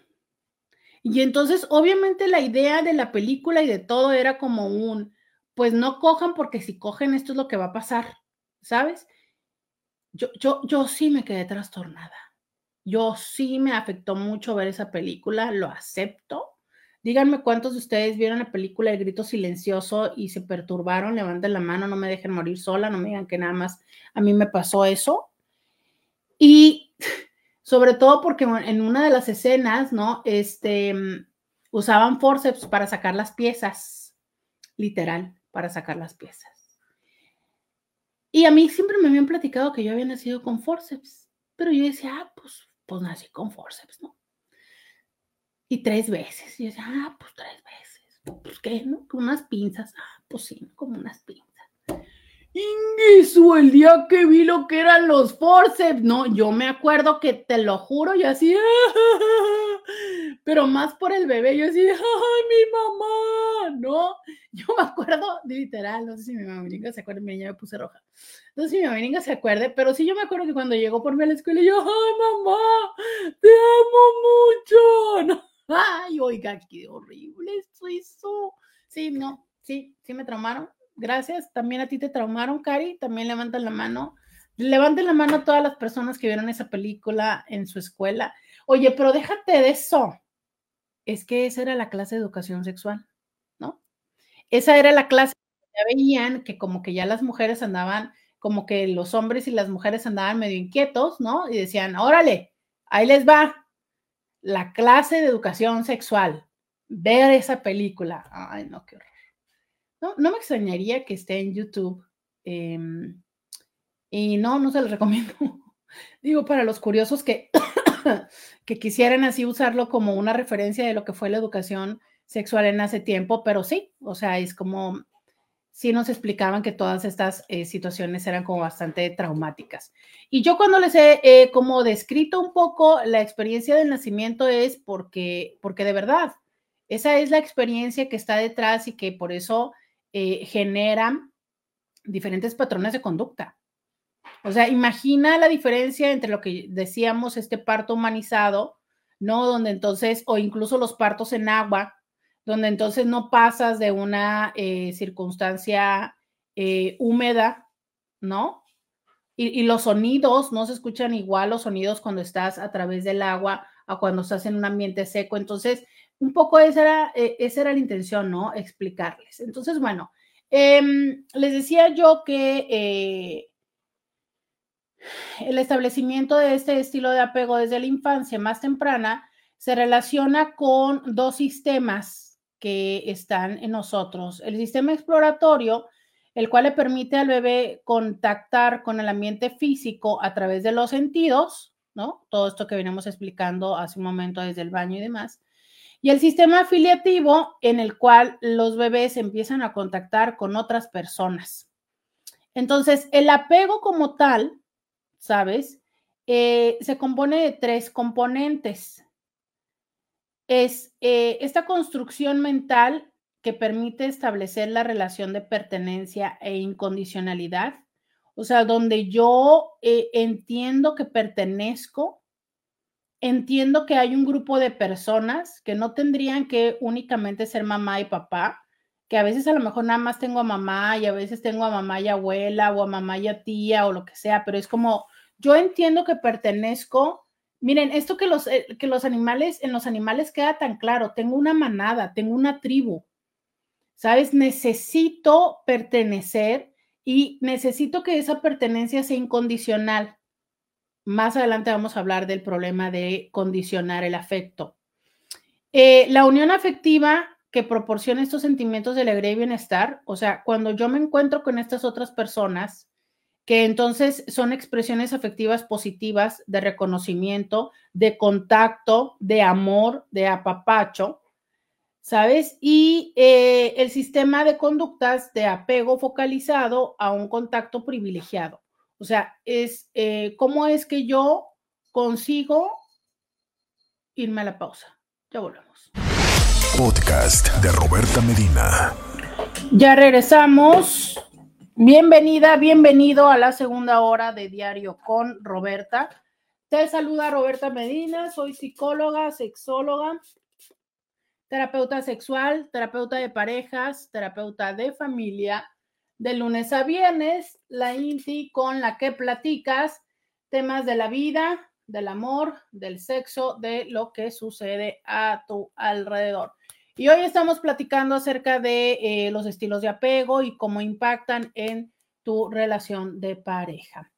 Y entonces, obviamente, la idea de la película y de todo era como un, pues no cojan porque si cogen esto es lo que va a pasar, ¿sabes? yo, yo, yo sí me quedé trastornada. Yo sí me afectó mucho ver esa película, lo acepto. Díganme cuántos de ustedes vieron la película El Grito Silencioso y se perturbaron, levanten la mano, no me dejen morir sola, no me digan que nada más a mí me pasó eso. Y sobre todo porque en una de las escenas, ¿no? Este, usaban forceps para sacar las piezas, literal, para sacar las piezas. Y a mí siempre me habían platicado que yo había nacido con forceps, pero yo decía, ah, pues, pues nací con forceps, ¿no? Y tres veces. Y yo decía, ah, pues tres veces. Pues qué, ¿no? Con unas pinzas. Ah, pues sí, como unas pinzas. Inguiso, el día que vi lo que eran los forceps, no, yo me acuerdo que te lo juro, yo así, pero más por el bebé, yo así, ay, mi mamá, no, yo me acuerdo, literal, no sé si mi mamá se acuerda, mi niña me puse roja, no sé si mi mamá se acuerde, pero sí yo me acuerdo que cuando llegó por mí a la escuela, yo, ay, mamá, te amo mucho, ay, oiga, qué horrible esto hizo, sí, no, sí, sí me traumaron, gracias. También a ti te traumaron, Cari. También levantan la mano. Levanten la mano a todas las personas que vieron esa película en su escuela. Oye, pero déjate de eso. Es que esa era la clase de educación sexual, ¿no? Esa era la clase que ya veían que como que ya las mujeres andaban, como que los hombres y las mujeres andaban medio inquietos, ¿no? Y decían, órale, ahí les va la clase de educación sexual. Ver esa película. Ay, no, qué horror. No, no me extrañaría que esté en YouTube. Em, y no, no se los recomiendo. Digo, para los curiosos que, que quisieran así usarlo como una referencia de lo que fue la educación sexual en hace tiempo, pero sí, o sea, es como, sí nos explicaban que todas estas eh, situaciones eran como bastante traumáticas. Y yo cuando les he como descrito un poco la experiencia del nacimiento es porque, porque de verdad, esa es la experiencia que está detrás y que por eso eh, generan diferentes patrones de conducta. O sea, imagina la diferencia entre lo que decíamos, este parto humanizado, ¿no? Donde entonces, o incluso los partos en agua, donde entonces no pasas de una eh, circunstancia eh, húmeda, ¿no? Y, los sonidos no se escuchan igual, los sonidos cuando estás a través del agua a cuando estás en un ambiente seco. Entonces, un poco esa era, eh, esa era la intención, ¿no? Explicarles. Entonces, bueno, em, les decía yo que eh, el establecimiento de este estilo de apego desde la infancia más temprana se relaciona con dos sistemas que están en nosotros. El sistema exploratorio, el cual le permite al bebé contactar con el ambiente físico a través de los sentidos, ¿no? Todo esto que venimos explicando hace un momento desde el baño y demás. Y el sistema afiliativo en el cual los bebés empiezan a contactar con otras personas. Entonces, el apego como tal, ¿sabes? Eh, se compone de tres componentes. Es eh, esta construcción mental que permite establecer la relación de pertenencia e incondicionalidad, o sea, donde yo eh, entiendo que pertenezco entiendo que hay un grupo de personas que no tendrían que únicamente ser mamá y papá, que a veces a lo mejor nada más tengo a mamá y a veces tengo a mamá y abuela o a mamá y a tía o lo que sea, pero es como yo entiendo que pertenezco. Miren, esto que los, eh, que los animales, en los animales queda tan claro, tengo una manada, tengo una tribu, ¿sabes? Necesito pertenecer y necesito que esa pertenencia sea incondicional. Más adelante vamos a hablar del problema de condicionar el afecto. Eh, la unión afectiva que proporciona estos sentimientos de alegría y bienestar, o sea, cuando yo me encuentro con estas otras personas, que entonces son expresiones afectivas positivas de reconocimiento, de contacto, de amor, de apapacho, ¿sabes? Y eh, el sistema de conductas de apego focalizado a un contacto privilegiado. O sea, es eh, cómo es que yo consigo irme a la pausa. Ya volvemos. Podcast de Roberta Medina. Ya regresamos. Bienvenida, bienvenido a la segunda hora de Diario con Roberta. Te saluda Roberta Medina, soy psicóloga, sexóloga, terapeuta sexual, terapeuta de parejas, terapeuta de familia de lunes a viernes, la INTI con la que platicas temas de la vida, del amor, del sexo, de lo que sucede a tu alrededor. Y hoy estamos platicando acerca de eh, los estilos de apego y cómo impactan en tu relación de pareja.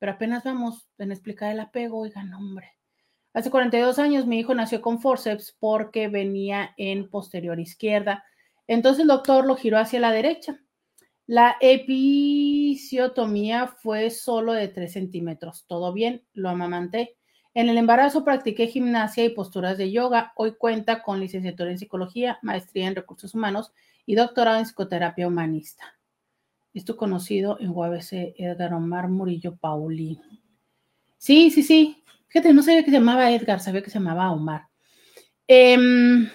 Pero apenas vamos en explicar el apego, oigan, hombre. Hace 42 años mi hijo nació con forceps porque venía en posterior izquierda. Entonces el doctor lo giró hacia la derecha. La episiotomía fue solo de 3 centímetros. Todo bien, lo amamanté. En el embarazo practiqué gimnasia y posturas de yoga. Hoy cuenta con licenciatura en psicología, maestría en recursos humanos y doctorado en psicoterapia humanista. Esto conocido en UABC Edgar Omar Murillo Paulín. Sí, sí, sí. Fíjate, no sabía que se llamaba Edgar, sabía que se llamaba Omar. Em,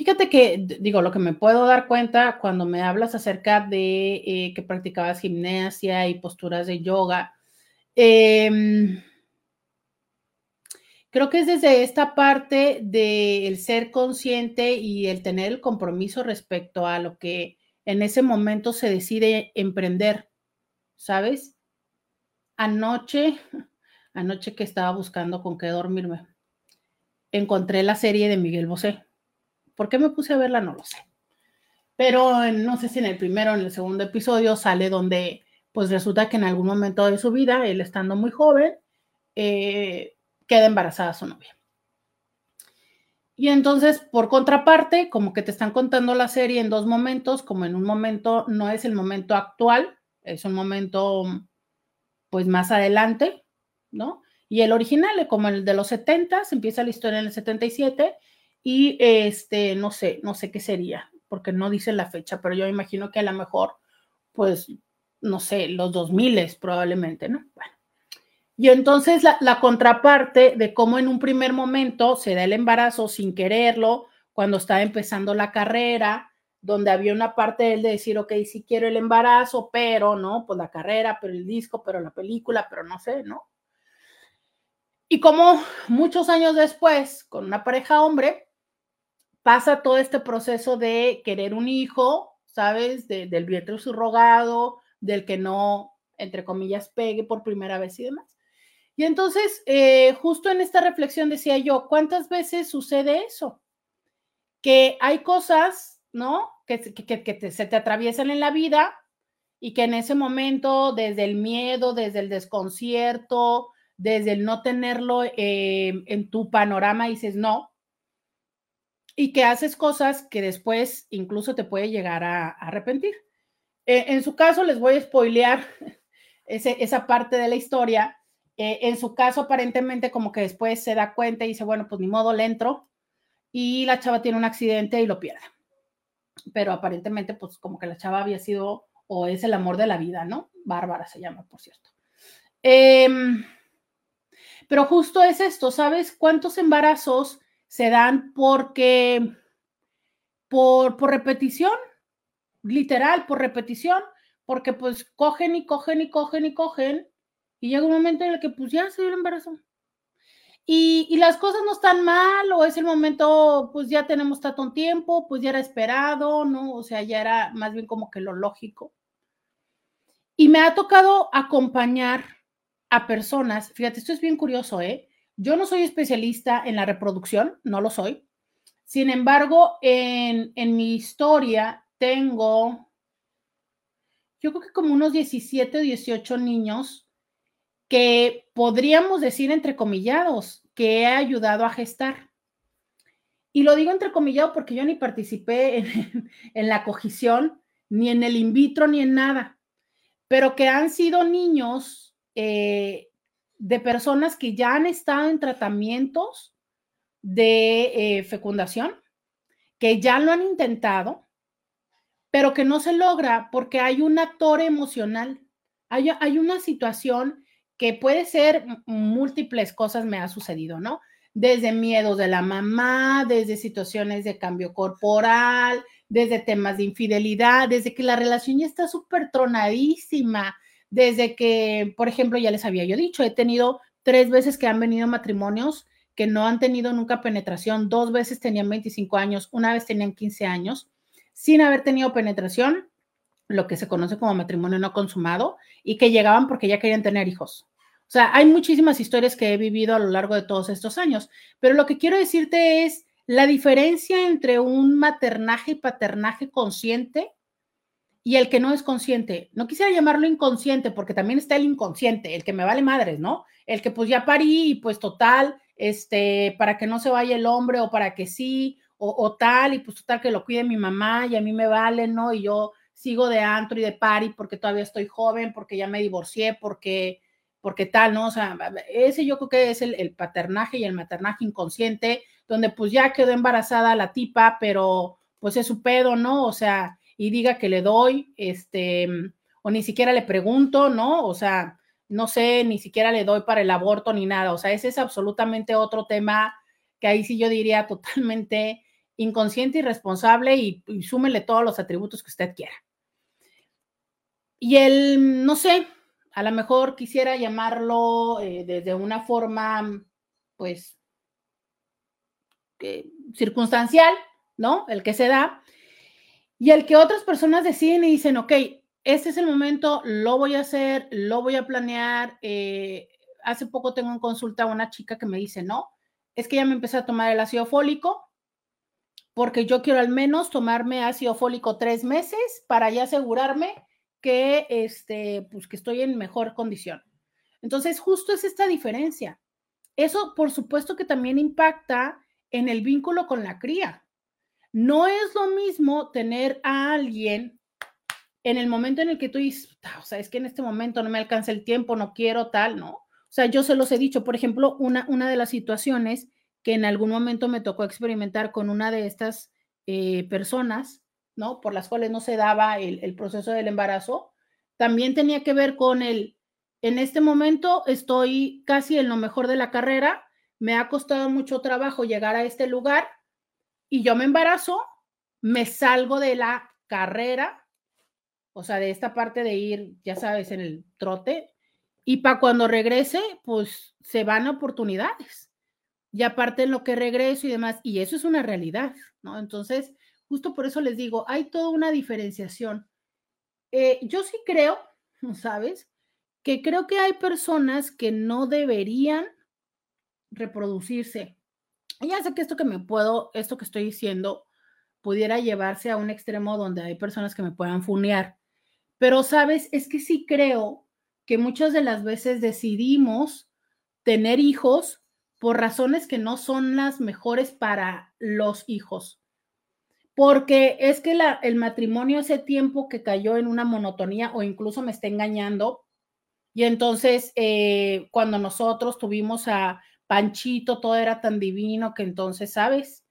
fíjate que, digo, lo que me puedo dar cuenta cuando me hablas acerca de eh, que practicabas gimnasia y posturas de yoga, eh, Creo que es desde esta parte del ser consciente y el tener el compromiso respecto a lo que en ese momento se decide emprender, ¿sabes? Anoche, anoche que estaba buscando con qué dormirme, encontré la serie de Miguel Bosé. ¿Por qué me puse a verla? No lo sé. Pero no sé si en el primero o en el segundo episodio sale donde, pues resulta que en algún momento de su vida, él estando muy joven, eh, queda embarazada su novia. Y entonces, por contraparte, como que te están contando la serie en dos momentos, como en un momento no es el momento actual, es un momento pues más adelante, ¿no? Y el original, como el de los 70, empieza la historia en el 77 y este, no sé, no sé qué sería, porque no dice la fecha, pero yo imagino que a lo mejor, pues, no sé, los 2000 probablemente, ¿no? Bueno. Y entonces la, contraparte de cómo en un primer momento se da el embarazo sin quererlo, cuando está empezando la carrera, donde había una parte de él de decir, ok, sí quiero el embarazo, pero no, pues la carrera, pero el disco, pero la película, pero no sé, ¿no? Y como muchos años después, con una pareja hombre, pasa todo este proceso de querer un hijo, ¿sabes? del vientre subrogado, del que no, entre comillas, pegue por primera vez y demás. Y entonces, eh, justo en esta reflexión decía yo, ¿cuántas veces sucede eso? Que hay cosas, ¿no? Que, se te atraviesan en la vida y que en ese momento, desde el miedo, desde el desconcierto, desde el no tenerlo eh, en tu panorama, dices no, y que haces cosas que después incluso te puede llegar a, arrepentir. Eh, en su caso, les voy a spoilear esa parte de la historia eh, en su caso, aparentemente, como que después se da cuenta y dice, bueno, pues ni modo, le entro. Y la chava tiene un accidente y lo pierde. Pero aparentemente, pues como que la chava había sido o es el amor de la vida, ¿no? Bárbara se llama, por cierto. Em, pero justo es esto, ¿sabes cuántos embarazos se dan porque, por, por repetición, literal, por repetición, porque pues cogen y cogen y cogen y cogen y llega un momento en el que pues ya se dio el embarazo. Y, y, las cosas no están mal, o es el momento, pues ya tenemos tanto tiempo, pues ya era esperado, ¿no? O sea, ya era más bien como que lo lógico. Y me ha tocado acompañar a personas, fíjate, esto es bien curioso, ¿eh? Yo no soy especialista en la reproducción, no lo soy. Sin embargo, en, en mi historia tengo, yo creo que como unos 17 o 18 niños que podríamos decir entrecomillados, que he ayudado a gestar. Y lo digo entrecomillado porque yo ni participé en, la cogición, ni en el in vitro, ni en nada, pero que han sido niños eh, de personas que ya han estado en tratamientos de eh, fecundación, que ya lo han intentado, pero que no se logra porque hay un actor emocional, hay, hay una situación que puede ser múltiples cosas me ha sucedido, ¿no? Desde miedos de la mamá, desde situaciones de cambio corporal, desde temas de infidelidad, desde que la relación ya está súper tronadísima, desde que, por ejemplo, ya les había yo dicho, he tenido tres veces que han venido matrimonios que no han tenido nunca penetración, dos veces tenían 25 años, una vez tenían 15 años, sin haber tenido penetración, lo que se conoce como matrimonio no consumado, y que llegaban porque ya querían tener hijos. O sea, hay muchísimas historias que he vivido a lo largo de todos estos años, pero lo que quiero decirte es la diferencia entre un maternaje y paternaje consciente y el que no es consciente. No quisiera llamarlo inconsciente porque también está el inconsciente, el que me vale madres, ¿no? El que pues ya parí y pues total, este, para que no se vaya el hombre o para que sí, o, tal, y pues total que lo cuide mi mamá y a mí me vale, ¿no? Y yo sigo de antro y de party porque todavía estoy joven, porque ya me divorcié, porque, porque tal, ¿no? O sea, ese yo creo que es el, el paternaje y el maternaje inconsciente, donde pues ya quedó embarazada la tipa, pero pues es su pedo, ¿no? O sea, y diga que le doy, este, o ni siquiera le pregunto, ¿no? O sea, no sé, ni siquiera le doy para el aborto ni nada. O sea, ese es absolutamente otro tema que ahí sí yo diría totalmente inconsciente, irresponsable y, y súmele todos los atributos que usted quiera. Y él, no sé, a lo mejor quisiera llamarlo eh, desde una forma, pues, circunstancial, ¿no? El que se da, y el que otras personas deciden y dicen, ok, este es el momento, lo voy a hacer, lo voy a planear. Eh, hace poco tengo en consulta a una chica que me dice, no, es que ya me empecé a tomar el ácido fólico porque yo quiero al menos tomarme ácido fólico tres meses para ya asegurarme que, este, pues, que estoy en mejor condición. Entonces, justo es esta diferencia. Eso, por supuesto, que también impacta en el vínculo con la cría. No es lo mismo tener a alguien en el momento en el que tú dices, o sea, es que en este momento no me alcanza el tiempo, no quiero tal, ¿no? O sea, yo se los he dicho, por ejemplo, una, una de las situaciones que en algún momento me tocó experimentar con una de estas eh, personas, ¿no? Por las cuales no se daba el, el proceso del embarazo, también tenía que ver con el, en este momento estoy casi en lo mejor de la carrera, me ha costado mucho trabajo llegar a este lugar, y yo me embarazo, me salgo de la carrera, o sea, de esta parte de ir, ya sabes, en el trote, y para cuando regrese, pues se van oportunidades. Y aparte en lo que regreso y demás, y eso es una realidad, ¿no? Entonces, justo por eso les digo, hay toda una diferenciación. Eh, yo sí creo, ¿sabes? Que creo que hay personas que no deberían reproducirse ya sé que esto que me puedo, esto que estoy diciendo, pudiera llevarse a un extremo donde hay personas que me puedan funear. Pero, sabes, es que sí creo que muchas de las veces decidimos tener hijos por razones que no son las mejores para los hijos. Porque es que el matrimonio ese tiempo que cayó en una monotonía o incluso me está engañando. Y entonces, eh, cuando nosotros tuvimos a Panchito, todo era tan divino que entonces, ¿sabes?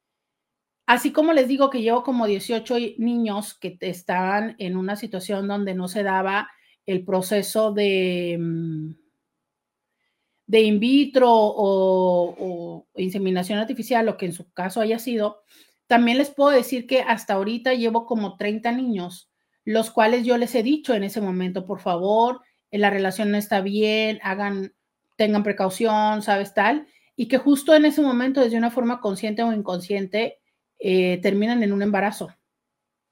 Así como les digo que llevo como 18 niños que estaban en una situación donde no se daba el proceso de, mm, de in vitro o, o inseminación artificial, lo que en su caso haya sido, también les puedo decir que hasta ahorita llevo como 30 niños, los cuales yo les he dicho en ese momento, por favor, la relación no está bien, hagan tengan precaución, ¿sabes? Tal, y que justo en ese momento, desde una forma consciente o inconsciente, eh, terminan en un embarazo,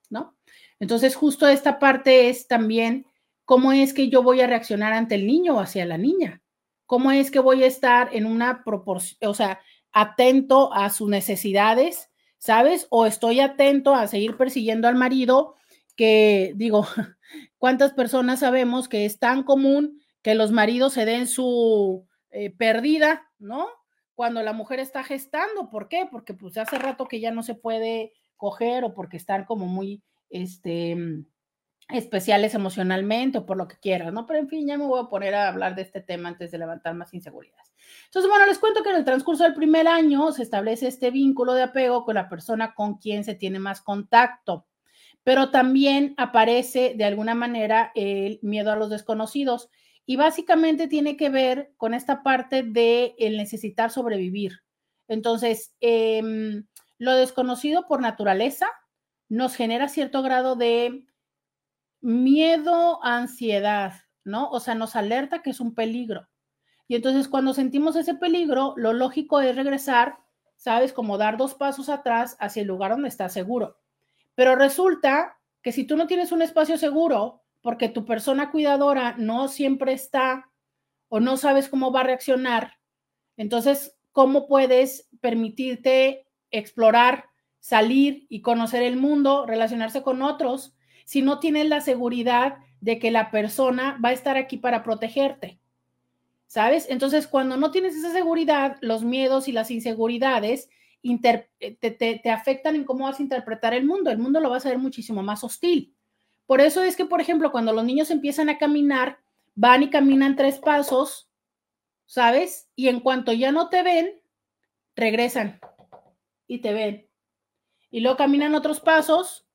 ¿no? Entonces, justo esta parte es también cómo es que yo voy a reaccionar ante el niño o hacia la niña, cómo es que voy a estar en una proporción, o sea, atento a sus necesidades, ¿sabes? O estoy atento a seguir persiguiendo al marido, que digo, ¿cuántas personas sabemos que es tan común que los maridos se den su eh, perdida, ¿no? Cuando la mujer está gestando, ¿por qué? Porque pues hace rato que ya no se puede coger o porque están como muy, este, mm, especiales emocionalmente o por lo que quieras, ¿no? Pero en fin, ya me voy a poner a hablar de este tema antes de levantar más inseguridades. Entonces, bueno, les cuento que en el transcurso del primer año se establece este vínculo de apego con la persona con quien se tiene más contacto pero también aparece de alguna manera el miedo a los desconocidos y básicamente tiene que ver con esta parte de el necesitar sobrevivir. Entonces, em, lo desconocido por naturaleza nos genera cierto grado de miedo, ansiedad, ¿no? O sea, nos alerta que es un peligro. Y entonces cuando sentimos ese peligro, lo lógico es regresar, ¿sabes? Como dar dos pasos atrás hacia el lugar donde está seguro. Pero resulta que si tú no tienes un espacio seguro, porque tu persona cuidadora no siempre está o no sabes cómo va a reaccionar, entonces, ¿cómo puedes permitirte explorar, salir y conocer el mundo, relacionarse con otros, si no tienes la seguridad de que la persona va a estar aquí para protegerte? ¿Sabes? Entonces, cuando no tienes esa seguridad, los miedos y las inseguridades eh, te, afectan en cómo vas a interpretar el mundo. El mundo lo vas a ver muchísimo más hostil. Por eso es que, por ejemplo, cuando los niños empiezan a caminar, van y caminan tres pasos, ¿sabes? Y en cuanto ya no te ven, regresan y te ven. Y luego caminan otros pasos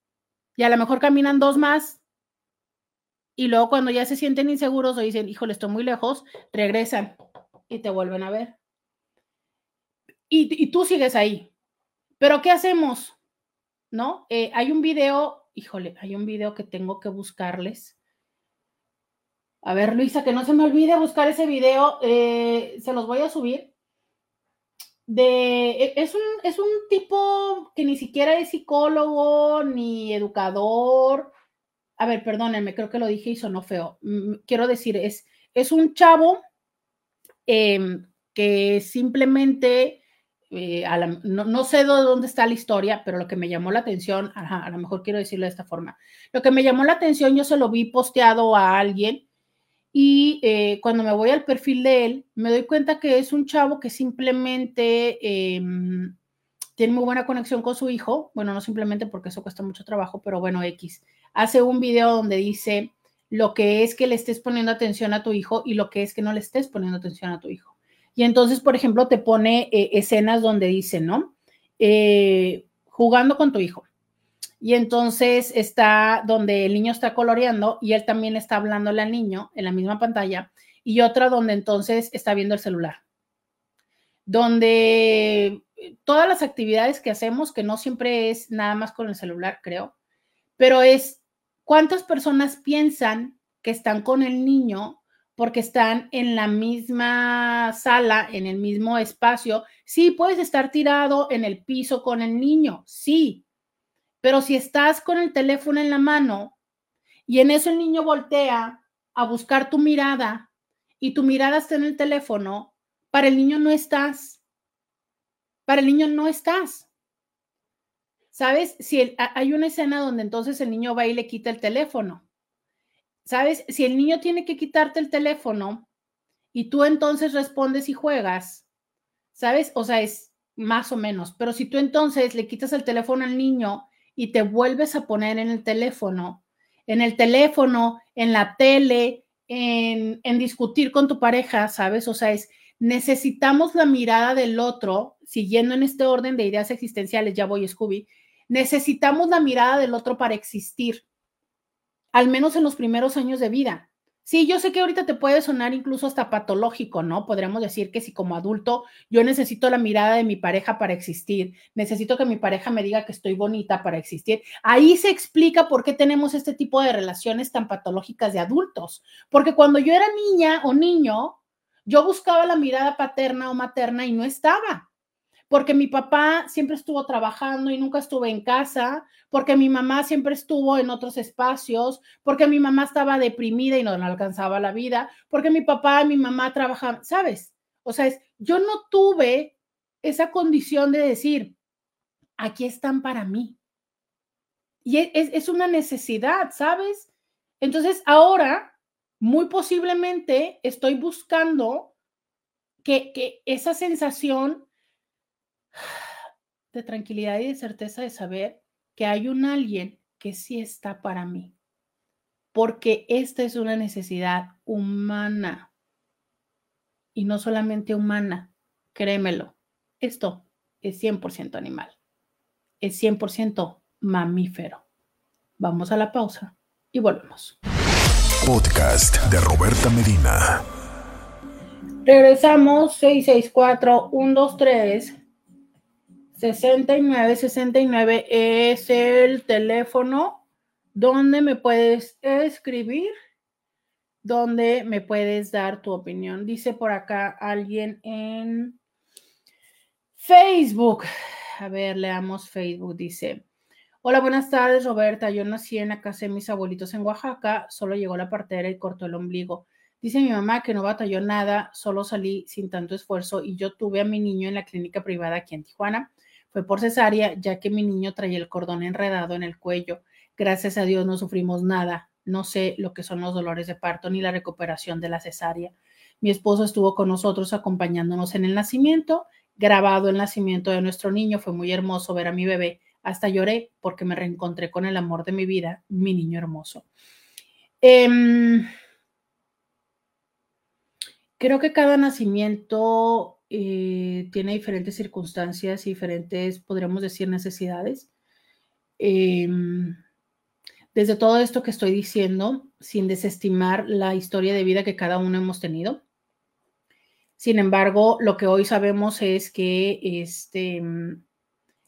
y a lo mejor caminan dos más. Y luego cuando ya se sienten inseguros o dicen, híjole, estoy muy lejos, regresan y te vuelven a ver y, tú sigues ahí. Pero ¿qué hacemos? ¿No? Eh, hay un video, híjole, hay un video que tengo que buscarles. A ver, Luisa, que no se me olvide buscar ese video, eh, se los voy a subir. De, e, es, un, es un tipo que ni siquiera es psicólogo ni educador. A ver, perdónenme, creo que lo dije y sonó feo. Mm, quiero decir, es, es un chavo em, que simplemente eh, no, sé de dónde está la historia, pero lo que me llamó la atención, a lo mejor quiero decirlo de esta forma, lo que me llamó la atención, yo se lo vi posteado a alguien y eh, cuando me voy al perfil de él, me doy cuenta que es un chavo que simplemente em, tiene muy buena conexión con su hijo, bueno, no simplemente porque eso cuesta mucho trabajo, pero bueno, X, hace un video donde dice lo que es que le estés poniendo atención a tu hijo y lo que es que no le estés poniendo atención a tu hijo. Y entonces, por ejemplo, te pone eh, escenas donde dice, ¿no? Eh, jugando con tu hijo. Y entonces está donde el niño está coloreando y él también está hablándole al niño en la misma pantalla. Y otra donde entonces está viendo el celular. Donde todas las actividades que hacemos, que no siempre es nada más con el celular, creo, pero es cuántas personas piensan que están con el niño porque están en la misma sala, en el mismo espacio. Sí, puedes estar tirado en el piso con el niño, sí, pero si estás con el teléfono en la mano y en eso el niño voltea a buscar tu mirada y tu mirada está en el teléfono, para el niño no estás. Para el niño no estás. ¿Sabes? Si hay una escena donde entonces el niño va y le quita el teléfono ¿sabes? Si el niño tiene que quitarte el teléfono y tú entonces respondes y juegas, ¿sabes? O sea, es más o menos, pero si tú entonces le quitas el teléfono al niño y te vuelves a poner en el teléfono, en el teléfono, en la tele, en, en discutir con tu pareja, ¿sabes? O sea, es necesitamos la mirada del otro, siguiendo en este orden de ideas existenciales, ya voy, Scooby, necesitamos la mirada del otro para existir al menos en los primeros años de vida. Sí, yo sé que ahorita te puede sonar incluso hasta patológico, ¿no? Podríamos decir que si como adulto yo necesito la mirada de mi pareja para existir, necesito que mi pareja me diga que estoy bonita para existir. Ahí se explica por qué tenemos este tipo de relaciones tan patológicas de adultos. Porque cuando yo era niña o niño, yo buscaba la mirada paterna o materna y no estaba porque mi papá siempre estuvo trabajando y nunca estuve en casa, porque mi mamá siempre estuvo en otros espacios, porque mi mamá estaba deprimida y no, alcanzaba la vida, porque mi papá y mi mamá trabajaban, ¿sabes? O sea, es, yo no tuve esa condición de decir, aquí están para mí. Y es, es una necesidad, ¿sabes? Entonces, ahora, muy posiblemente, estoy buscando que, que esa sensación de tranquilidad y de certeza de saber que hay un alguien que sí está para mí, porque esta es una necesidad humana y no solamente humana, créemelo, esto es 100% animal, es 100% mamífero. Vamos a la pausa y volvemos. Podcast de Roberta Medina. Regresamos 664 123 6969 es el teléfono donde me puedes escribir, donde me puedes dar tu opinión. Dice por acá alguien en Facebook. A ver, leamos Facebook. Dice, Hola, buenas tardes, Roberta. Yo nací en la casa de mis abuelitos en Oaxaca, solo llegó la partera y cortó el ombligo. Dice mi mamá que no batalló nada, solo salí sin tanto esfuerzo y yo tuve a mi niño en la clínica privada aquí en Tijuana. Fue por cesárea, ya que mi niño traía el cordón enredado en el cuello. Gracias a Dios no sufrimos nada. No sé lo que son los dolores de parto ni la recuperación de la cesárea. Mi esposo estuvo con nosotros acompañándonos en el nacimiento, grabado el nacimiento de nuestro niño. Fue muy hermoso ver a mi bebé hasta lloré porque me reencontré con el amor de mi vida, mi niño hermoso. Em, creo que cada nacimiento eh, tiene diferentes circunstancias y diferentes, podríamos decir, necesidades. Em, desde todo esto que estoy diciendo, sin desestimar la historia de vida que cada uno hemos tenido. Sin embargo, lo que hoy sabemos es que este,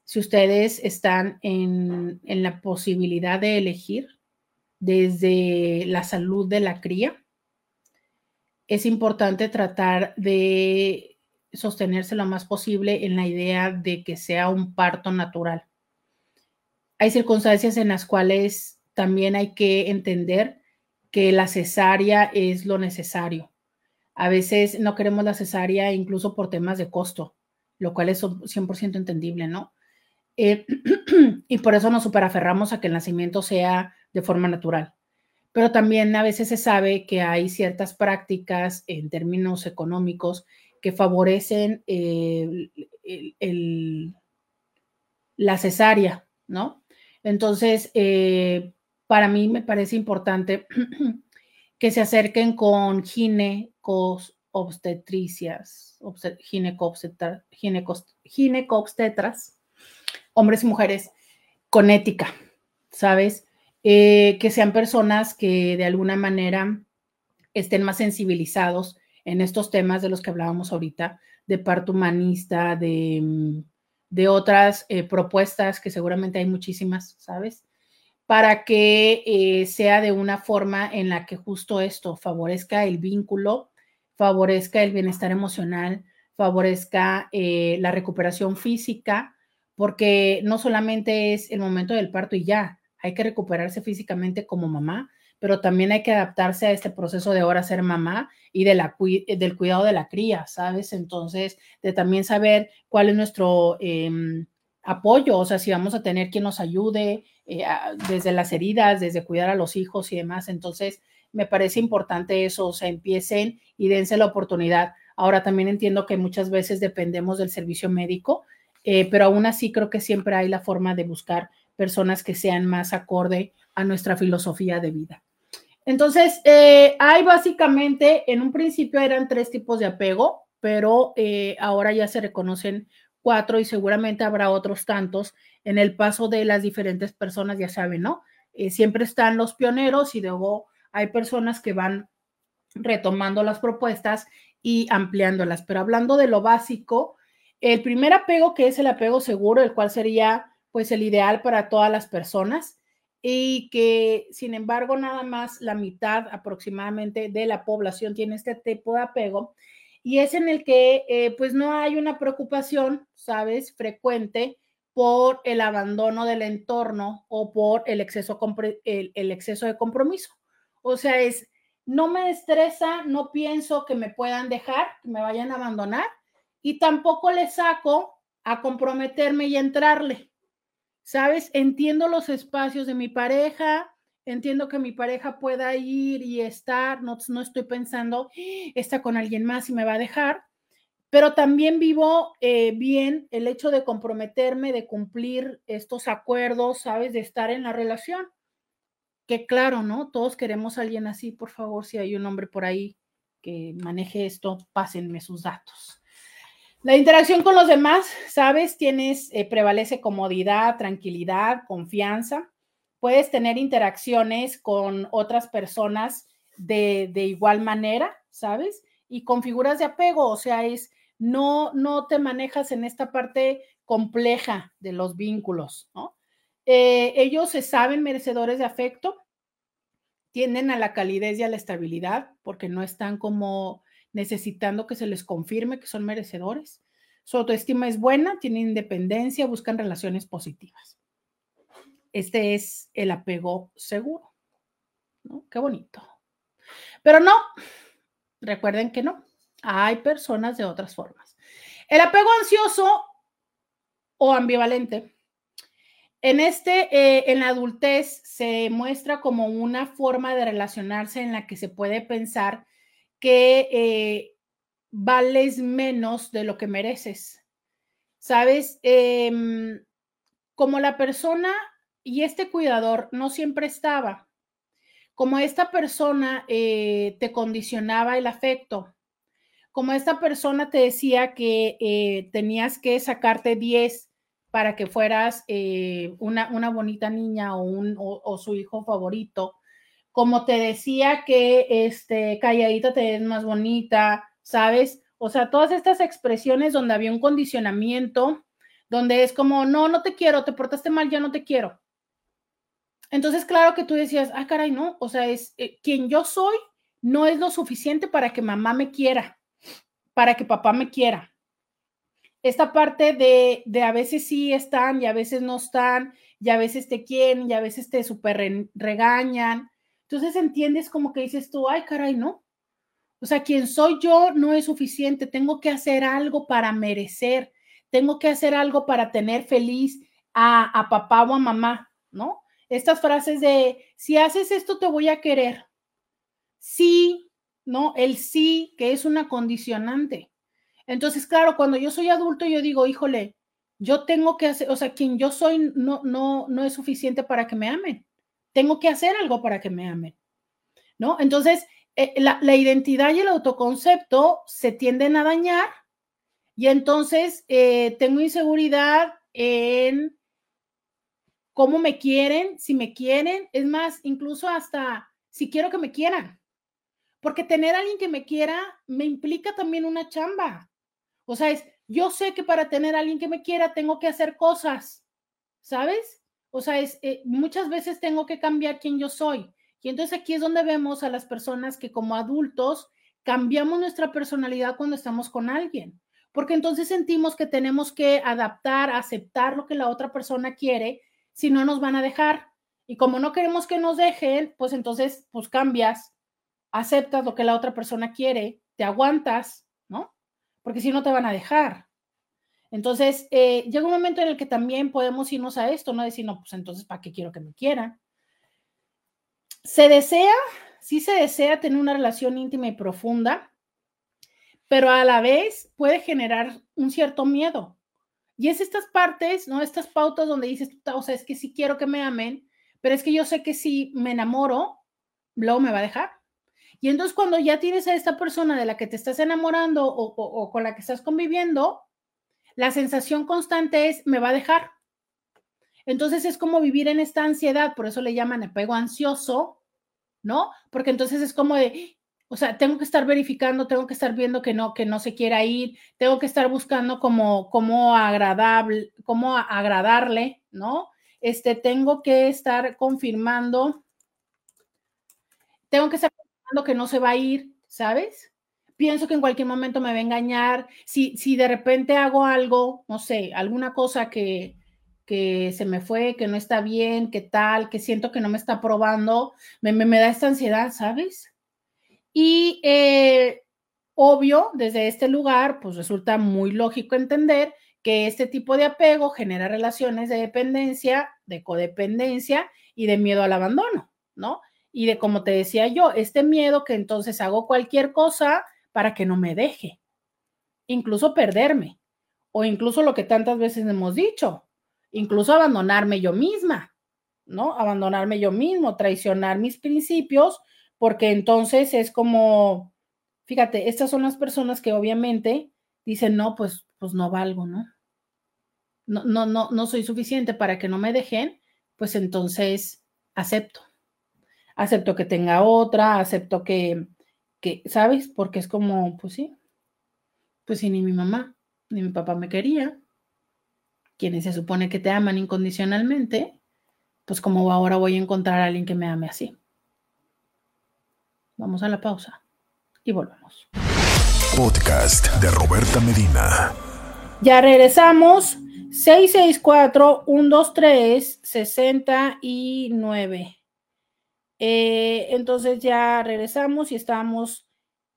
si ustedes están en, la posibilidad de elegir desde la salud de la cría, es importante tratar de sostenerse lo más posible en la idea de que sea un parto natural. Hay circunstancias en las cuales también hay que entender que la cesárea es lo necesario. A veces no queremos la cesárea incluso por temas de costo, lo cual es 100% entendible, ¿no? Eh, y por eso nos superaferramos a que el nacimiento sea de forma natural. Pero también a veces se sabe que hay ciertas prácticas en términos económicos que favorecen la cesárea, ¿no? Entonces, eh, para mí me parece importante que se acerquen con ginecos obstetricias, ginecobstetras, hombres y mujeres con ética, ¿sabes? Eh, que sean personas que de alguna manera estén más sensibilizados en estos temas de los que hablábamos ahorita, de parto humanista, de, mm, otras eh, propuestas, que seguramente hay muchísimas, ¿sabes? Para que eh, sea de una forma en la que justo esto favorezca el vínculo, favorezca el bienestar emocional, favorezca la recuperación física, porque no solamente es el momento del parto y ya, hay que recuperarse físicamente como mamá, pero también hay que adaptarse a este proceso de ahora ser mamá y de la, del cuidado de la cría, ¿sabes? Entonces, de también saber cuál es nuestro em, apoyo, o sea, si vamos a tener quien nos ayude eh, desde las heridas, desde cuidar a los hijos y demás. Entonces, me parece importante eso, o sea, empiecen y dense la oportunidad. Ahora también entiendo que muchas veces dependemos del servicio médico, eh, pero aún así creo que siempre hay la forma de buscar personas que sean más acorde a nuestra filosofía de vida. Entonces, eh, hay básicamente, en un principio eran tres tipos de apego, pero eh, ahora ya se reconocen cuatro y seguramente habrá otros tantos en el paso de las diferentes personas, ya saben, ¿no? siempre están los pioneros y luego hay personas que van retomando las propuestas y ampliándolas. Pero hablando de lo básico, el primer apego, que es el apego seguro, el cual sería pues el ideal para todas las personas y que sin embargo nada más la mitad aproximadamente de la población tiene este tipo de apego y es en el que eh, pues no hay una preocupación, sabes, frecuente por el abandono del entorno o por el exceso, el, el exceso de compromiso. O sea, es, no me estresa, no pienso que me puedan dejar, que me vayan a abandonar, y tampoco le saco a comprometerme y entrarle. ¿Sabes? Entiendo los espacios de mi pareja, entiendo que mi pareja pueda ir y estar, no, no estoy pensando, está con alguien más y me va a dejar, pero también vivo eh, bien el hecho de comprometerme, de cumplir estos acuerdos, ¿sabes? De estar en la relación. Que claro, ¿no? Todos queremos a alguien así, por favor, si hay un hombre por ahí que maneje esto, pásenme sus datos. La interacción con los demás, ¿sabes? Tienes, eh, prevalece comodidad, tranquilidad, confianza. Puedes tener interacciones con otras personas de, igual manera, ¿sabes? Y con figuras de apego, o sea, es, no, no te manejas en esta parte compleja de los vínculos, ¿no? Eh, ellos se saben merecedores de afecto, tienden a la calidez y a la estabilidad, porque no están como necesitando que se les confirme que son merecedores. Su autoestima es buena, tienen independencia, buscan relaciones positivas. Este es el apego seguro. Qué bonito. Pero no, recuerden que no. Hay personas de otras formas. El apego ansioso o ambivalente. En este, eh, en la adultez, se muestra como una forma de relacionarse en la que se puede pensar que eh, vales menos de lo que mereces. Sabes, em, como la persona y este cuidador no siempre estaba, como esta persona eh, te condicionaba el afecto, como esta persona te decía que eh, tenías que sacarte 10 para que fueras una, una, bonita niña o, un, o, su hijo favorito, como te decía que este, calladita te ves más bonita, ¿sabes? O sea, todas estas expresiones donde había un condicionamiento, donde es como, no, no te quiero, te portaste mal, ya no te quiero. Entonces, claro que tú decías, ah, caray, no, o sea, es eh, quien yo soy no es lo suficiente para que mamá me quiera, para que papá me quiera. Esta parte de, de a veces sí están y a veces no están, y a veces te quieren y a veces te super regañan. Entonces entiendes como que dices tú, ay, caray, no. O sea, quien soy yo no es suficiente, tengo que hacer algo para merecer, tengo que hacer algo para tener feliz a, a papá o a mamá, ¿no? estas frases de, si haces esto, te voy a querer. Sí, ¿no? El sí, que es una condicionante. Entonces, claro, cuando yo soy adulto, yo digo, híjole, yo tengo que hacer, o sea, quien yo soy no, no, no es suficiente para que me amen. Tengo que hacer algo para que me amen, ¿no? Entonces, eh, la, la, identidad y el autoconcepto se tienden a dañar y entonces eh, tengo inseguridad en cómo me quieren, si me quieren, es más, incluso hasta si quiero que me quieran. Porque tener a alguien que me quiera me implica también una chamba. O sea, es, yo sé que para tener a alguien que me quiera tengo que hacer cosas, ¿sabes? O sea, es, eh, muchas veces tengo que cambiar quién yo soy. Y entonces aquí es donde vemos a las personas que como adultos cambiamos nuestra personalidad cuando estamos con alguien, porque entonces sentimos que tenemos que adaptar, aceptar lo que la otra persona quiere si no nos van a dejar. Y como no queremos que nos dejen, pues entonces, pues cambias, aceptas lo que la otra persona quiere, te aguantas, ¿no? Porque si no te van a dejar. Entonces, eh, llega un momento en el que también podemos irnos a esto, ¿no? Decir, no, pues entonces, ¿para qué quiero que me quieran? Se desea, sí se desea tener una relación íntima y profunda, pero a la vez puede generar un cierto miedo. Y es estas partes, ¿no? Estas pautas donde dices, o sea, es que sí quiero que me amen, pero es que yo sé que si me enamoro, luego me va a dejar. Y entonces cuando ya tienes a esta persona de la que te estás enamorando o, con la que estás conviviendo, la sensación constante es, me va a dejar. Entonces es como vivir en esta ansiedad, por eso le llaman apego ansioso, ¿no? Porque entonces es como de, o sea, tengo que estar verificando, tengo que estar viendo que no, que no se quiera ir, tengo que estar buscando como, como agradable, cómo agradarle, ¿no? Este, tengo que estar confirmando, tengo que estar confirmando que no se va a ir, ¿sabes? Pienso que en cualquier momento me va a engañar. Si, si de repente hago algo, no sé, alguna cosa que, que se me fue, que no está bien, que tal, que siento que no me está probando, me, me, me da esta ansiedad, ¿sabes? Y eh, obvio, desde este lugar, pues resulta muy lógico entender que este tipo de apego genera relaciones de dependencia, de codependencia y de miedo al abandono, ¿no? Y de, como te decía yo, este miedo que entonces hago cualquier cosa para que no me deje, incluso perderme, o incluso lo que tantas veces hemos dicho, incluso abandonarme yo misma, ¿no? Abandonarme yo mismo, traicionar mis principios porque entonces es como, fíjate, estas son las personas que obviamente dicen, no, pues, pues no valgo, ¿no? No, no, no, no soy suficiente para que no me dejen, pues entonces acepto. Acepto que tenga otra, acepto que, que, ¿sabes? Porque es como, pues sí, pues si ni mi mamá ni mi papá me quería, quienes se supone que te aman incondicionalmente, pues como ahora voy a encontrar a alguien que me ame así. Vamos a la pausa y volvemos. Podcast de Roberta Medina. Ya regresamos. 664-123-69. Eh, entonces ya regresamos y estamos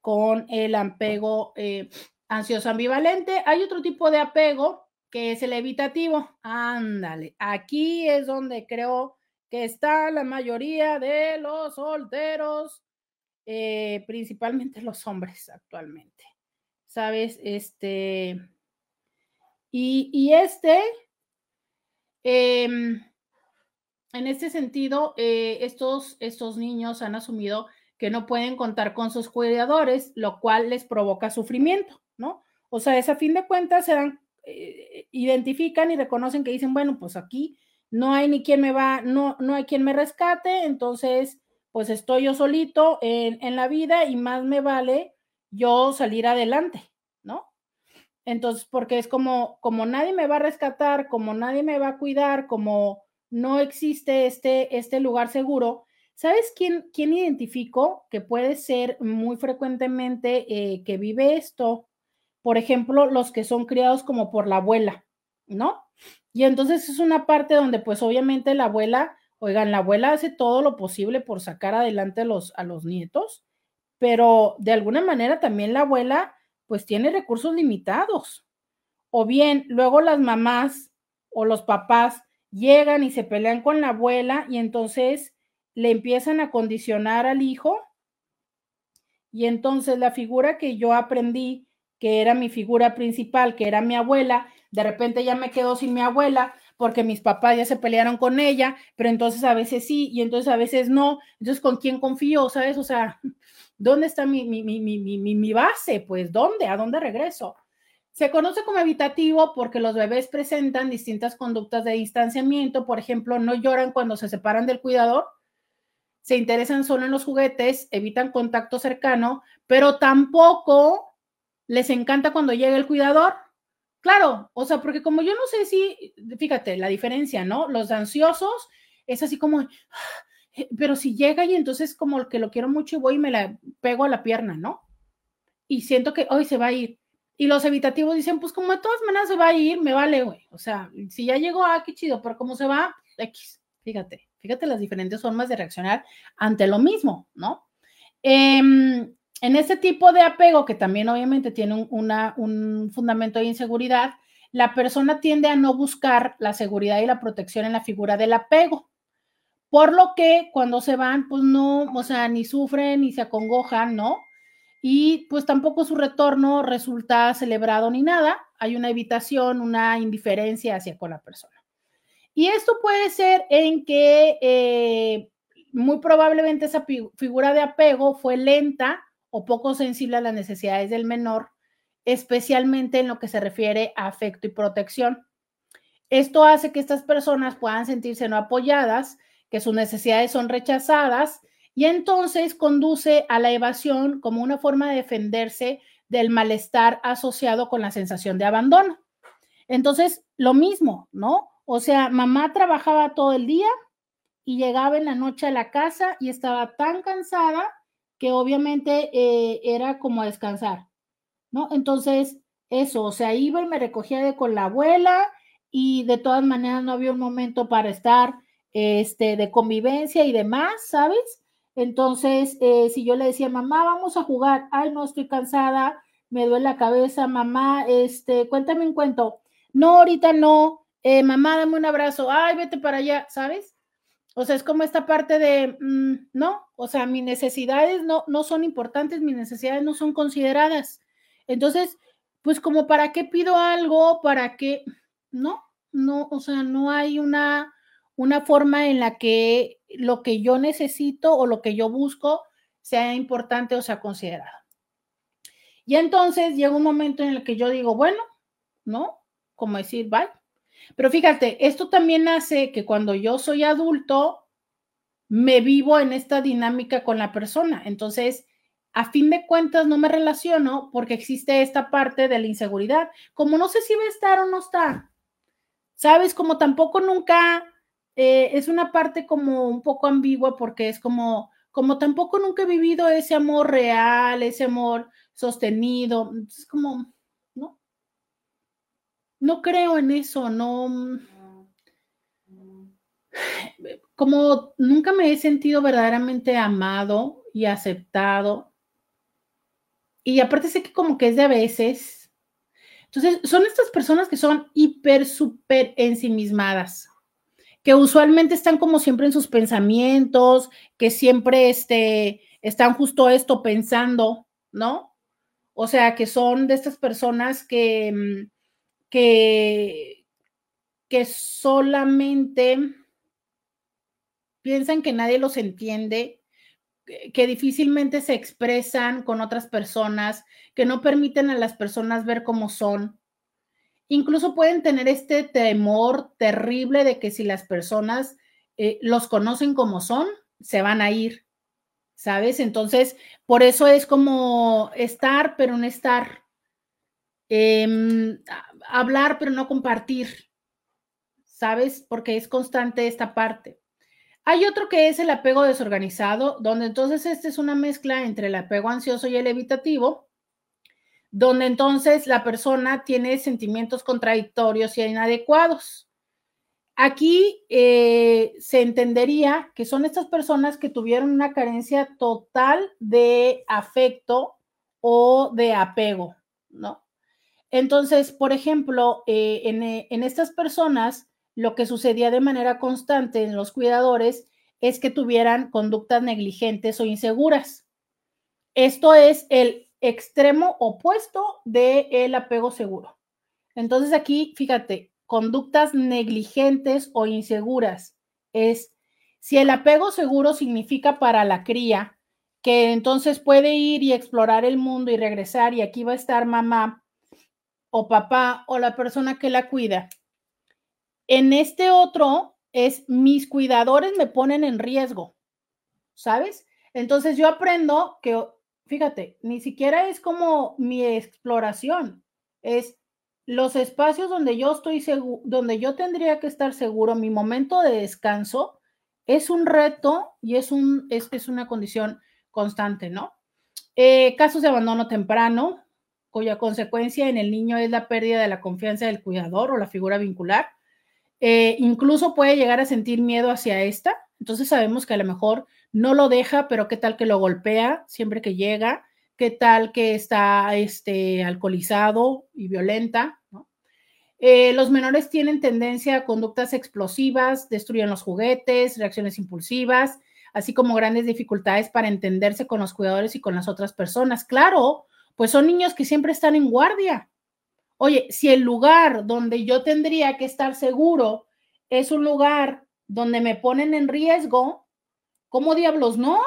con el apego eh, ansioso ambivalente. Hay otro tipo de apego que es el evitativo. Ándale, aquí es donde creo que está la mayoría de los solteros, eh, principalmente los hombres actualmente. ¿Sabes? Este, y, este, em, en este sentido, eh, estos, estos niños han asumido que no pueden contar con sus cuidadores, lo cual les provoca sufrimiento, ¿no? O sea, es a fin de cuentas se dan, eh, identifican y reconocen que dicen, bueno, pues aquí no hay ni quien me va, no, no hay quien me rescate, entonces, pues estoy yo solito en, en la vida y más me vale yo salir adelante, ¿no? Entonces, porque es como, como nadie me va a rescatar, como nadie me va a cuidar, como no existe este, este lugar seguro, ¿sabes quién, quién identifico que puede ser muy frecuentemente eh, que vive esto? Por ejemplo, los que son criados como por la abuela, ¿no? Y entonces es una parte donde pues obviamente la abuela, oigan, la abuela hace todo lo posible por sacar adelante a los, a los nietos, pero de alguna manera también la abuela pues tiene recursos limitados. O bien, luego las mamás o los papás llegan y se pelean con la abuela y entonces le empiezan a condicionar al hijo. Y entonces la figura que yo aprendí, que era mi figura principal, que era mi abuela, de repente ya me quedo sin mi abuela porque mis papás ya se pelearon con ella, pero entonces a veces sí y entonces a veces no. Entonces, ¿con quién confío? ¿Sabes? O sea, ¿Dónde está mi, mi, mi, mi, base? Pues, ¿dónde? ¿A dónde regreso? Se conoce como evitativo porque los bebés presentan distintas conductas de distanciamiento. Por ejemplo, no lloran cuando se separan del cuidador, se interesan solo en los juguetes, evitan contacto cercano, pero tampoco les encanta cuando llega el cuidador. Claro, o sea, porque como yo no sé si, fíjate, la diferencia, ¿no? Los ansiosos es así como, eh, pero si llega y entonces como que lo quiero mucho y voy y me la pego a la pierna, ¿no? Y siento que hoy se va a ir. Y los evitativos dicen, pues como de todas maneras se va a ir, me vale, güey. O sea, si ya llegó, ah, qué chido, pero como se va, X. Fíjate, fíjate las diferentes formas de reaccionar ante lo mismo, ¿no? Em, en este tipo de apego, que también obviamente tiene un, una, un fundamento de inseguridad, la persona tiende a no buscar la seguridad y la protección en la figura del apego. Por lo que cuando se van, pues no, o sea, ni sufren ni se acongojan, ¿no? Y pues tampoco su retorno resulta celebrado ni nada. Hay una evitación, una indiferencia hacia con la persona. Y esto puede ser en que eh, muy probablemente esa figura de apego fue lenta o poco sensible a las necesidades del menor, especialmente en lo que se refiere a afecto y protección. Esto hace que estas personas puedan sentirse no apoyadas que sus necesidades son rechazadas y entonces conduce a la evasión como una forma de defenderse del malestar asociado con la sensación de abandono. Entonces, lo mismo, ¿no? O sea, mamá trabajaba todo el día y llegaba en la noche a la casa y estaba tan cansada que obviamente eh, era como descansar, ¿no? Entonces, eso, o sea, iba y me recogía con la abuela y de todas maneras no había un momento para estar este, de convivencia y demás, ¿sabes? Entonces, eh, si yo le decía, mamá, vamos a jugar, ay, no, estoy cansada, me duele la cabeza, mamá, este, cuéntame un cuento. No, ahorita no, eh, mamá, dame un abrazo, ay, vete para allá, ¿sabes? O sea, es como esta parte de, mm, no, o sea, mis necesidades no, no son importantes, mis necesidades no son consideradas. Entonces, pues como para qué pido algo, para qué, no, no, o sea, no hay una, una forma en la que lo que yo necesito o lo que yo busco sea importante o sea considerado. Y entonces llega un momento en el que yo digo, bueno, ¿no? Como decir, bye. Pero fíjate, esto también hace que cuando yo soy adulto, me vivo en esta dinámica con la persona. Entonces, a fin de cuentas, no me relaciono porque existe esta parte de la inseguridad. Como no sé si va a estar o no está. ¿Sabes? Como tampoco nunca eh, es una parte como un poco ambigua porque es como, como tampoco nunca he vivido ese amor real, ese amor sostenido, es como, ¿no? no creo en eso, no. Como nunca me he sentido verdaderamente amado y aceptado. Y aparte sé que como que es de a veces. Entonces, son estas personas que son hiper, súper ensimismadas, que usualmente están como siempre en sus pensamientos, que siempre este, están justo esto pensando, ¿no? O sea, que son de estas personas que, mm, que, que solamente piensan que nadie los entiende, que difícilmente se expresan con otras personas, que no permiten a las personas ver cómo son. Incluso pueden tener este temor terrible de que si las personas eh, los conocen como son, se van a ir, ¿sabes? Entonces, por eso es como estar, pero no estar. Em, hablar, pero no compartir, ¿sabes? Porque es constante esta parte. Hay otro que es el apego desorganizado, donde entonces este es una mezcla entre el apego ansioso y el evitativo, donde entonces la persona tiene sentimientos contradictorios y inadecuados. Aquí eh, se entendería que son estas personas que tuvieron una carencia total de afecto o de apego, ¿no? Entonces, por ejemplo, eh, eh, en, estas personas, lo que sucedía de manera constante en los cuidadores es que tuvieran conductas negligentes o inseguras. Esto es el extremo opuesto del apego seguro. Entonces aquí, fíjate, conductas negligentes o inseguras es si el apego seguro significa para la cría que entonces puede ir y explorar el mundo y regresar y aquí va a estar mamá o papá o la persona que la cuida. En este otro es mis cuidadores me ponen en riesgo, ¿sabes? Entonces yo aprendo que, fíjate, ni siquiera es como mi exploración, es los espacios donde yo estoy seguro, donde yo tendría que estar seguro, mi momento de descanso, es un reto y es, un, es, una condición constante, ¿no? Eh, casos de abandono temprano, cuya consecuencia en el niño es la pérdida de la confianza del cuidador o la figura vincular. Eh, incluso puede llegar a sentir miedo hacia esta. Entonces sabemos que a lo mejor no lo deja, pero qué tal que lo golpea siempre que llega, qué tal que está este, alcoholizado y violenta. Eh, los menores tienen tendencia a conductas explosivas, destruyen los juguetes, reacciones impulsivas, así como grandes dificultades para entenderse con los cuidadores y con las otras personas. Claro, pues son niños que siempre están en guardia. Oye, si el lugar donde yo tendría que estar seguro es un lugar donde me ponen en riesgo, ¿cómo diablos no?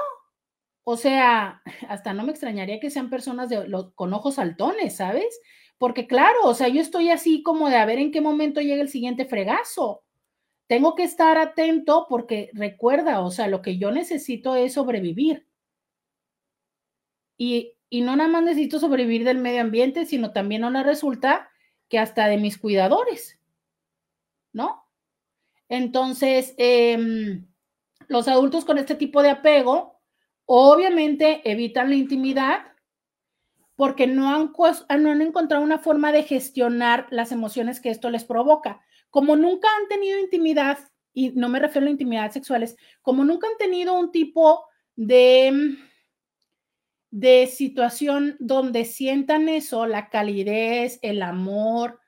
O sea, hasta no me extrañaría que sean personas de, con ojos saltones, ¿sabes? Porque claro, o sea, yo estoy así como de a ver en qué momento llega el siguiente fregazo. Tengo que estar atento porque recuerda, o sea, lo que yo necesito es sobrevivir. Y y no nada más necesito sobrevivir del medio ambiente, sino también ahora resulta que hasta de mis cuidadores, ¿no? Entonces, em, los adultos con este tipo de apego, obviamente evitan la intimidad porque no han, no han encontrado una forma de gestionar las emociones que esto les provoca. Como nunca han tenido intimidad, y no me refiero a intimidad sexuales, como nunca han tenido un tipo de de situación donde sientan eso, la calidez, el amor,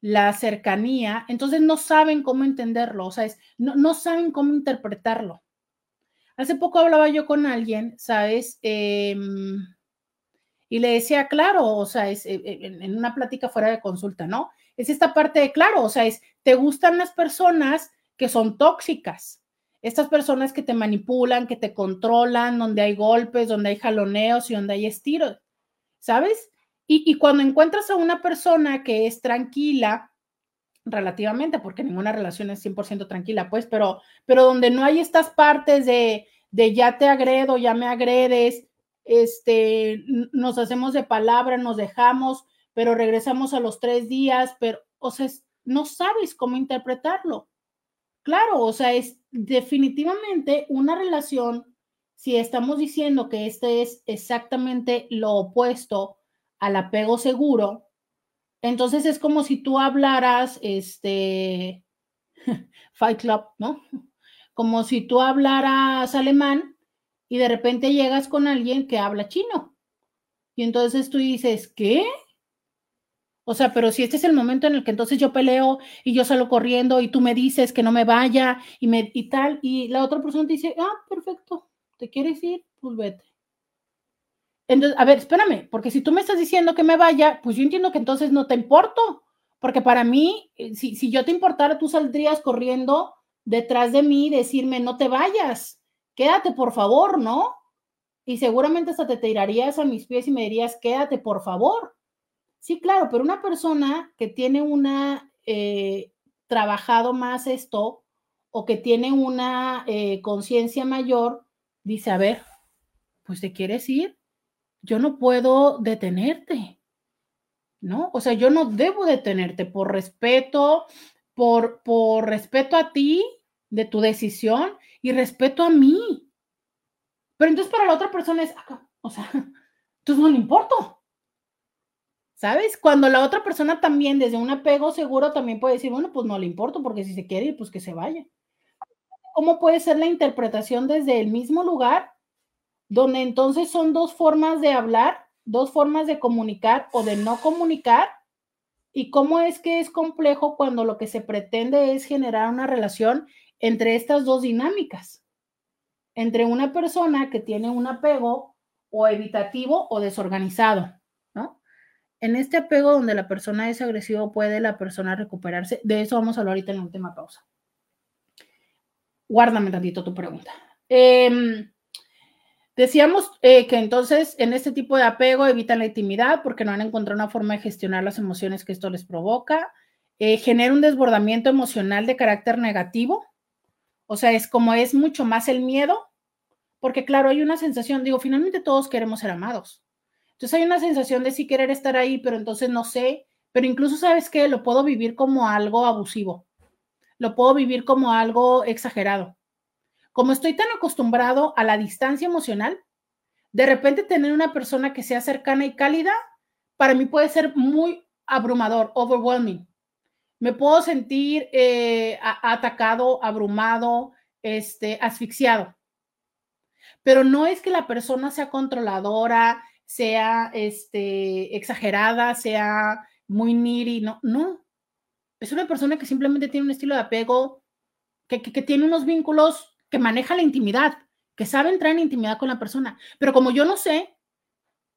la cercanía, entonces no saben cómo entenderlo, o sea, no, saben cómo interpretarlo. Hace poco hablaba yo con alguien, ¿sabes? Em, y le decía, claro, o sea, es eh, eh, en una plática fuera de consulta, ¿no? Es esta parte de, claro, o sea, es, te gustan las personas que son tóxicas, estas personas que te manipulan, que te controlan, donde hay golpes, donde hay jaloneos y donde hay estiros, ¿sabes? Y, cuando encuentras a una persona que es tranquila, relativamente, porque ninguna relación es 100% tranquila, pues, pero, pero donde no hay estas partes de, de ya te agredo, ya me agredes, este, nos hacemos de palabra, nos dejamos, pero regresamos a los tres días, pero, o sea, no sabes cómo interpretarlo. Claro, o sea, es definitivamente una relación, si estamos diciendo que este es exactamente lo opuesto al apego seguro, Entonces es como si tú hablaras, este, Fight Club, ¿no? Como si tú hablaras alemán y de repente llegas con alguien que habla chino. Y entonces tú dices, ¿qué? O sea, pero si este es el momento en el que entonces yo peleo y yo salgo corriendo y tú me dices que no me vaya y, me, y tal, y la otra persona te dice, ah, perfecto, ¿te quieres ir? Pues vete. Entonces, a ver, espérame, porque si tú me estás diciendo que me vaya, pues yo entiendo que entonces no te importo, porque para mí, eh, si, si yo te importara, tú saldrías corriendo detrás de mí y decirme, no te vayas, quédate por favor, ¿no? Y seguramente hasta te tirarías a mis pies y me dirías, quédate por favor. Sí, claro, pero una persona que tiene una, eh, trabajado más esto o que tiene una eh, conciencia mayor, dice, a ver, pues te quieres ir, yo no puedo detenerte, ¿no? O sea, yo no debo detenerte por respeto, por, por respeto a ti, de tu decisión y respeto a mí. Pero entonces para la otra persona es, o sea, entonces no le importo. ¿Sabes? Cuando la otra persona también desde un apego seguro también puede decir, bueno, pues no le importo porque si se quiere ir, pues que se vaya. ¿Cómo puede ser la interpretación desde el mismo lugar, donde entonces son dos formas de hablar, dos formas de comunicar o de no comunicar? ¿Y cómo es que es complejo cuando lo que se pretende es generar una relación entre estas dos dinámicas? Entre una persona que tiene un apego o evitativo o desorganizado en este apego donde la persona es agresiva, puede la persona recuperarse. De eso vamos a hablar ahorita en la última pausa. Guárdame tantito tu pregunta. Em, decíamos eh, que entonces en este tipo de apego evitan la intimidad porque no han encontrado una forma de gestionar las emociones que esto les provoca. Eh, genera un desbordamiento emocional de carácter negativo. O sea, es como es mucho más el miedo, porque claro, hay una sensación, digo, finalmente todos queremos ser amados entonces hay una sensación de sí querer estar ahí, pero entonces no sé, pero incluso sabes que lo puedo vivir como algo abusivo, lo puedo vivir como algo exagerado. Como estoy tan acostumbrado a la distancia emocional, de repente tener una persona que sea cercana y cálida, para mí puede ser muy abrumador, overwhelming. Me puedo sentir eh, atacado, abrumado, este, asfixiado. Pero no es que la persona sea controladora, sea este, exagerada, sea muy needy, no, no. Es una persona que simplemente tiene un estilo de apego, que, tiene unos vínculos, que maneja la intimidad, que sabe entrar en intimidad con la persona. Pero como yo no sé,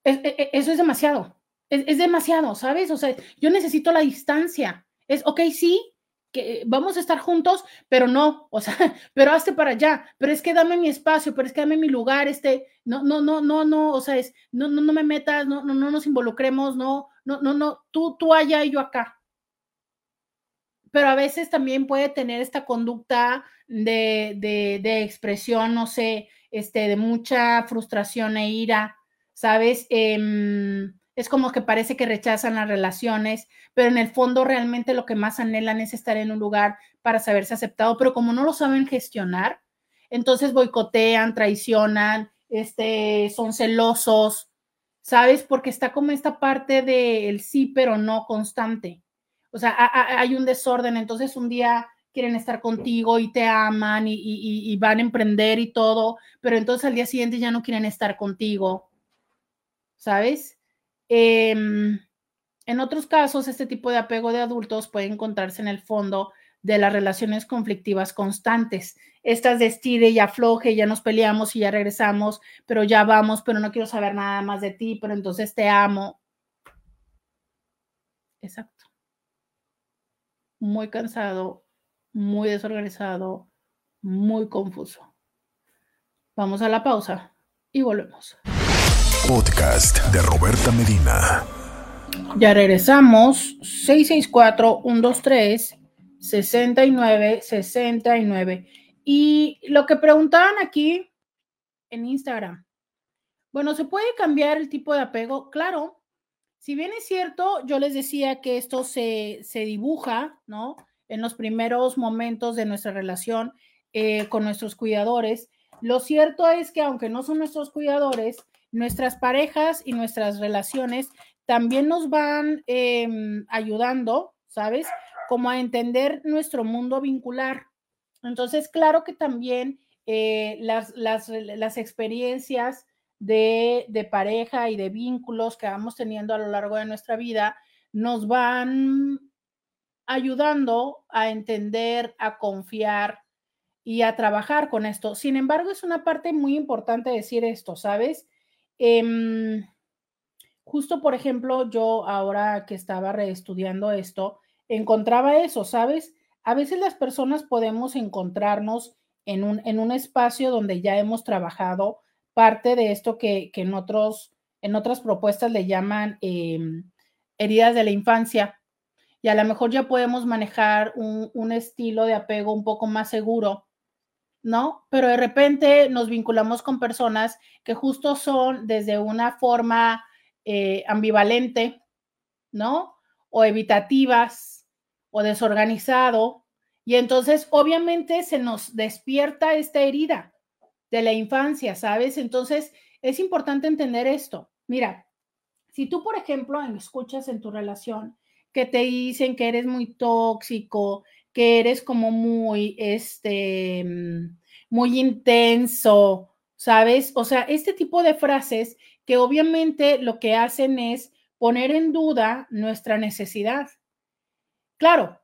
e, e, eso es demasiado. Es, demasiado, ¿sabes? O sea, yo necesito la distancia. Es, ok, sí, que vamos a estar juntos, pero no, o sea, pero hazte para allá, pero es que dame mi espacio, pero es que dame mi lugar, este, no, no, no, no, no, o sea, es, no, no, no me metas, no, no, no nos involucremos, no, no, no, no, tú, tú allá y yo acá. Pero a veces también puede tener esta conducta de, de, de expresión, no sé, este, de mucha frustración e ira, ¿sabes? Eh, es como que parece que rechazan las relaciones, pero en el fondo realmente lo que más anhelan es estar en un lugar para saberse aceptado, pero como no lo saben gestionar, entonces boicotean, traicionan, este, son celosos, ¿sabes? Porque está como esta parte del sí, pero no constante. O sea, hay un desorden, entonces un día quieren estar contigo y te aman y, y van a emprender y todo, pero entonces al día siguiente ya no quieren estar contigo, ¿sabes? Em, en otros casos, este tipo de apego de adultos puede encontrarse en el fondo de las relaciones conflictivas constantes. Estas de estire y afloje, ya nos peleamos y ya regresamos, pero ya vamos, pero no quiero saber nada más de ti, pero entonces te amo. Exacto. Muy cansado, muy desorganizado, muy confuso. Vamos a la pausa y volvemos. Podcast de Roberta Medina. Ya regresamos. 664-123-6969. Y lo que preguntaban aquí en Instagram. Bueno, ¿se puede cambiar el tipo de apego? Claro. Si bien es cierto, yo les decía que esto se, se dibuja, ¿no? En los primeros momentos de nuestra relación eh, con nuestros cuidadores. Lo cierto es que aunque no son nuestros cuidadores, nuestras parejas y nuestras relaciones también nos van em, ayudando, ¿sabes? Como a entender nuestro mundo vincular. Entonces, claro que también eh, las, las, experiencias de, pareja y de vínculos que vamos teniendo a lo largo de nuestra vida nos van ayudando a entender, a confiar y a trabajar con esto. Sin embargo, es una parte muy importante decir esto, ¿sabes? Em, justo, por ejemplo, yo ahora que estaba reestudiando esto, encontraba eso, ¿sabes? A veces las personas podemos encontrarnos en un, en un espacio donde ya hemos trabajado parte de esto que, en, otros, en otras propuestas le llaman em, heridas de la infancia. Y a lo mejor ya podemos manejar un, un estilo de apego un poco más seguro, ¿no? Pero de repente nos vinculamos con personas que justo son desde una forma eh, ambivalente, ¿no? O evitativas o desorganizado. Y entonces, obviamente, se nos despierta esta herida de la infancia, ¿sabes? Entonces, es importante entender esto. Mira, si tú, por ejemplo, escuchas en tu relación que te dicen que eres muy tóxico, que eres como muy, este, mm, muy intenso, ¿sabes? O sea, este tipo de frases que obviamente lo que hacen es poner en duda nuestra necesidad. Claro,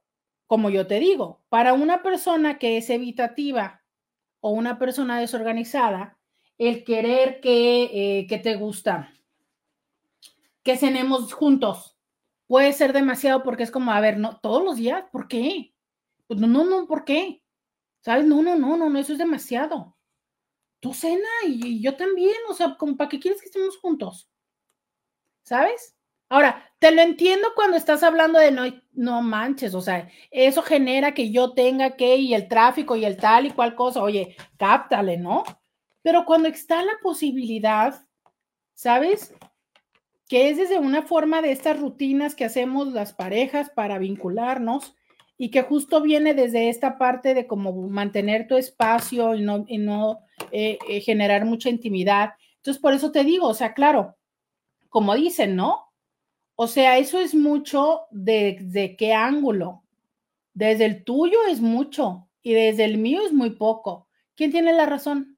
como yo te digo, para una persona que es evitativa o una persona desorganizada, el querer que, eh, que te gusta, que cenemos juntos, puede ser demasiado porque es como, a ver, no, todos los días, ¿por qué? Pues no, no, no, ¿por qué? ¿Sabes? No, no, no, no, no, eso es demasiado tú cena y, yo también, o sea, como para qué quieres que estemos juntos, ¿sabes? Ahora, te lo entiendo cuando estás hablando de no, no manches, o sea, eso genera que yo tenga que y el tráfico y el tal y cual cosa, oye, cáptale, ¿no? Pero cuando está la posibilidad, ¿sabes? Que es desde una forma de estas rutinas que hacemos las parejas para vincularnos, y que justo viene desde esta parte de cómo mantener tu espacio y no, no eh, eh, generar mucha intimidad. Entonces, por eso te digo, o sea, claro, como dicen, ¿no? O sea, eso es mucho de, qué ángulo. Desde el tuyo es mucho y desde el mío es muy poco. ¿Quién tiene la razón?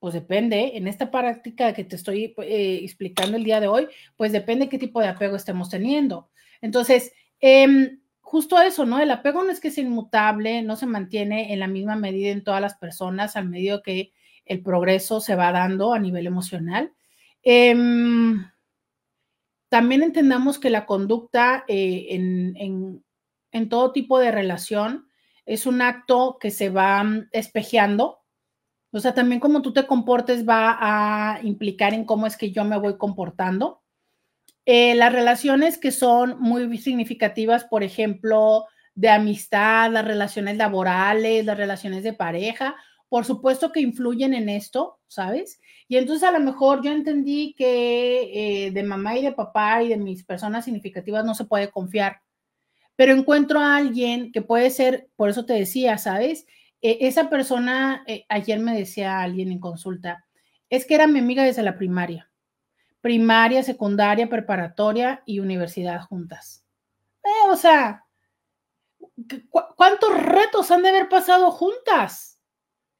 Pues depende, en esta práctica que te estoy eh, explicando el día de hoy, pues depende qué tipo de apego estemos teniendo. Entonces, eh, justo eso, ¿no? El apego no es que sea inmutable, no se mantiene en la misma medida en todas las personas al medio que el progreso se va dando a nivel emocional. Em, también entendamos que la conducta eh, en, en, todo tipo de relación es un acto que se va mm, espejeando. O sea, también cómo tú te comportes va a implicar en cómo es que yo me voy comportando. Eh, las relaciones que son muy significativas, por ejemplo, de amistad, las relaciones laborales, las relaciones de pareja, por supuesto que influyen en esto, ¿sabes? Y entonces a lo mejor yo entendí que eh, de mamá y de papá y de mis personas significativas no se puede confiar, pero encuentro a alguien que puede ser, por eso te decía, ¿sabes? E, esa persona, eh, ayer me decía alguien en consulta, es que era mi amiga desde la primaria primaria, secundaria, preparatoria y universidad juntas. Eh, o sea, ¿cuántos retos han de haber pasado juntas?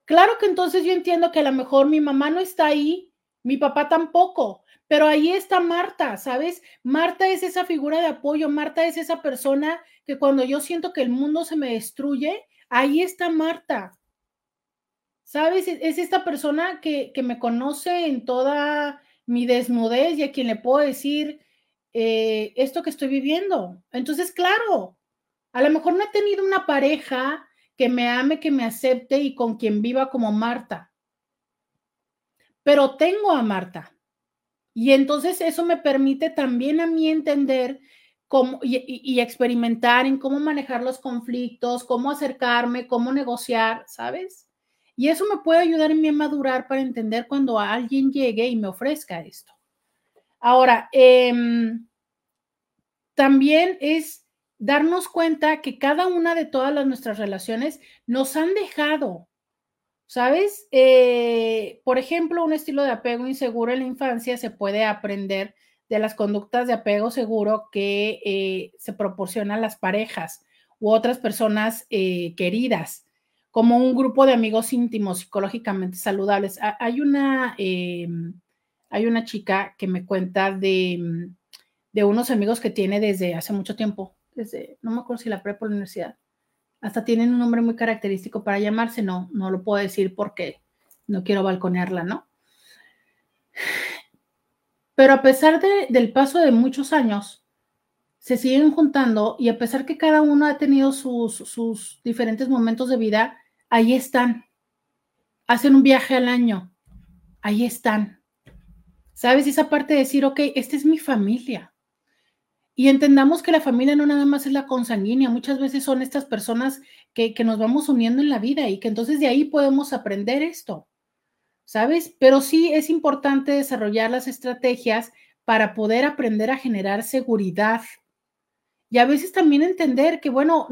Claro que entonces yo entiendo que a lo mejor mi mamá no está ahí, mi papá tampoco, pero ahí está Marta, ¿sabes? Marta es esa figura de apoyo, Marta es esa persona que cuando yo siento que el mundo se me destruye, ahí está Marta. ¿Sabes? Es esta persona que, que me conoce en toda mi desnudez y a quien le puedo decir eh, esto que estoy viviendo. Entonces, claro, a lo mejor no he tenido una pareja que me ame, que me acepte y con quien viva como Marta, pero tengo a Marta. Y entonces eso me permite también a mí entender cómo y experimentar en cómo manejar los conflictos, cómo acercarme, cómo negociar, ¿sabes? Y eso me puede ayudar en mi madurar para entender cuando alguien llegue y me ofrezca esto. Ahora, em, también es darnos cuenta que cada una de todas las, nuestras relaciones nos han dejado, ¿sabes? Eh, por ejemplo, un estilo de apego inseguro en la infancia se puede aprender de las conductas de apego seguro que eh, se proporcionan las parejas u otras personas eh, queridas, como un grupo de amigos íntimos psicológicamente saludables. Hay una, em, hay una chica que me cuenta de, de unos amigos que tiene desde hace mucho tiempo, desde, no me acuerdo si la prepa o la universidad, hasta tienen un nombre muy característico para llamarse, no, no lo puedo decir porque no quiero balconearla, ¿no? Pero a pesar del paso de muchos años, se siguen juntando y a pesar que cada uno ha tenido sus, sus diferentes momentos de vida, ahí están. Hacen un viaje al año, ahí están. ¿Sabes? Esa parte de decir, ok, esta es mi familia. Y entendamos que la familia no nada más es la consanguínea, muchas veces son estas personas que, que nos vamos uniendo en la vida y que entonces de ahí podemos aprender esto. ¿sabes? Pero sí es importante desarrollar las estrategias para poder aprender a generar seguridad. Y a veces también entender que, bueno,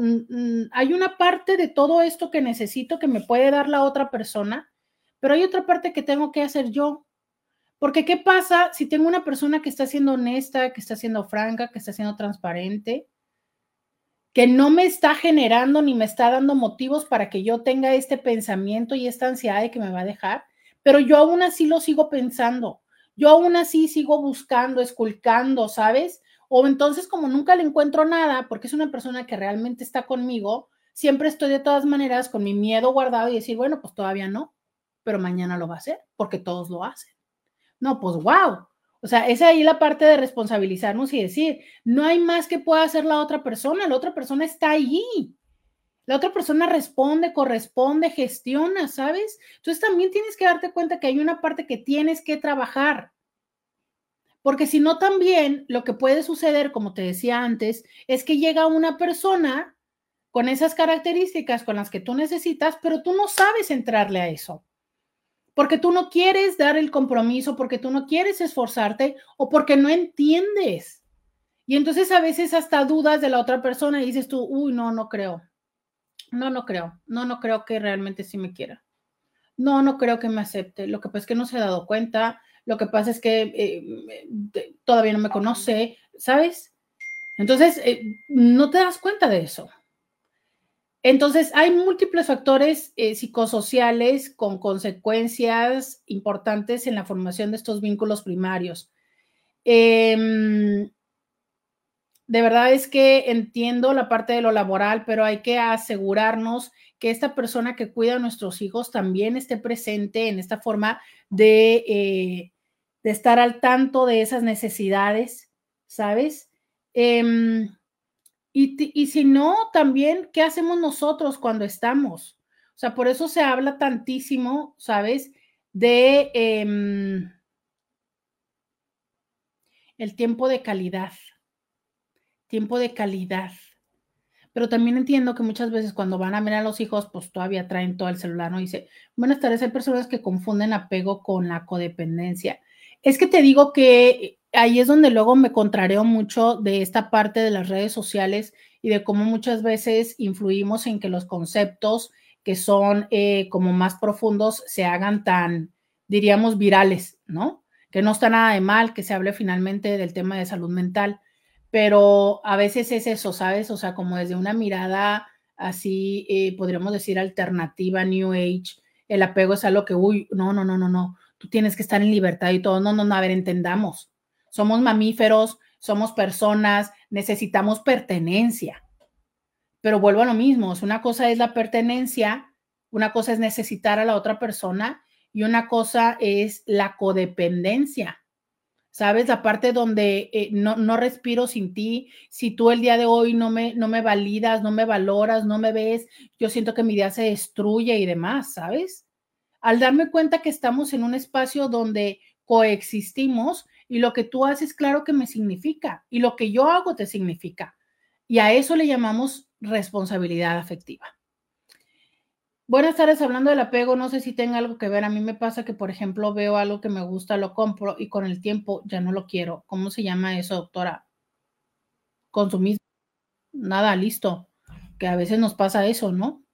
hay una parte de todo esto que necesito que me puede dar la otra persona, pero hay otra parte que tengo que hacer yo. Porque ¿qué pasa si tengo una persona que está siendo honesta, que está siendo franca, que está siendo transparente, que no me está generando ni me está dando motivos para que yo tenga este pensamiento y esta ansiedad de que me va a dejar? pero yo aún así lo sigo pensando, yo aún así sigo buscando, esculcando, ¿sabes? O entonces como nunca le encuentro nada, porque es una persona que realmente está conmigo, siempre estoy de todas maneras con mi miedo guardado y decir, bueno, pues todavía no, pero mañana lo va a hacer, porque todos lo hacen. No, pues wow. O sea, es ahí la parte de responsabilizarnos y decir, no hay más que pueda hacer la otra persona, la otra persona está allí. La otra persona responde, corresponde, gestiona, ¿sabes? Entonces también tienes que darte cuenta que hay una parte que tienes que trabajar. Porque si no, también lo que puede suceder, como te decía antes, es que llega una persona con esas características con las que tú necesitas, pero tú no sabes entrarle a eso. Porque tú no quieres dar el compromiso, porque tú no quieres esforzarte o porque no entiendes. Y entonces a veces hasta dudas de la otra persona y dices tú, uy, no, no creo. No, no creo. No, no creo que realmente sí me quiera. No, no creo que me acepte. Lo que pasa es que no se ha dado cuenta. Lo que pasa es que eh, todavía no me conoce, ¿sabes? Entonces, eh, no te das cuenta de eso. Entonces, hay múltiples factores eh, psicosociales con consecuencias importantes en la formación de estos vínculos primarios. Eh, de verdad es que entiendo la parte de lo laboral, pero hay que asegurarnos que esta persona que cuida a nuestros hijos también esté presente en esta forma de, eh, de estar al tanto de esas necesidades, ¿sabes? Em, y, si no, también, ¿qué hacemos nosotros cuando estamos? O sea, por eso se habla tantísimo, ¿sabes? De em, el tiempo de calidad tiempo de calidad. Pero también entiendo que muchas veces cuando van a ver a los hijos, pues todavía traen todo el celular, ¿no? dice, buenas tardes, hay personas que confunden apego con la codependencia. Es que te digo que ahí es donde luego me contrareo mucho de esta parte de las redes sociales y de cómo muchas veces influimos en que los conceptos que son eh, como más profundos se hagan tan, diríamos, virales, ¿no? Que no está nada de mal que se hable finalmente del tema de salud mental pero a veces es eso, ¿sabes? O sea, como desde una mirada así, eh, podríamos decir, alternativa, New Age, el apego es algo que, uy, no, no, no, no, no, tú tienes que estar en libertad y todo, no, no, no, a ver, entendamos, somos mamíferos, somos personas, necesitamos pertenencia, pero vuelvo a lo mismo, una cosa es la pertenencia, una cosa es necesitar a la otra persona y una cosa es la codependencia. ¿sabes? La parte donde eh, no, no, respiro sin ti, si tú el día de hoy no me, no me validas, no me valoras, no me ves, yo siento que mi día se destruye y demás, ¿sabes? Al darme cuenta que estamos en un espacio donde coexistimos y lo que tú haces, claro que me significa y lo que yo hago te significa. Y a eso le llamamos responsabilidad afectiva. Buenas tardes, hablando del apego, no sé si tenga algo que ver. A mí me pasa que, por ejemplo, veo algo que me gusta, lo compro y con el tiempo ya no lo quiero. ¿Cómo se llama eso, doctora? Consumismo. Nada, listo. Que a veces nos pasa eso, ¿no?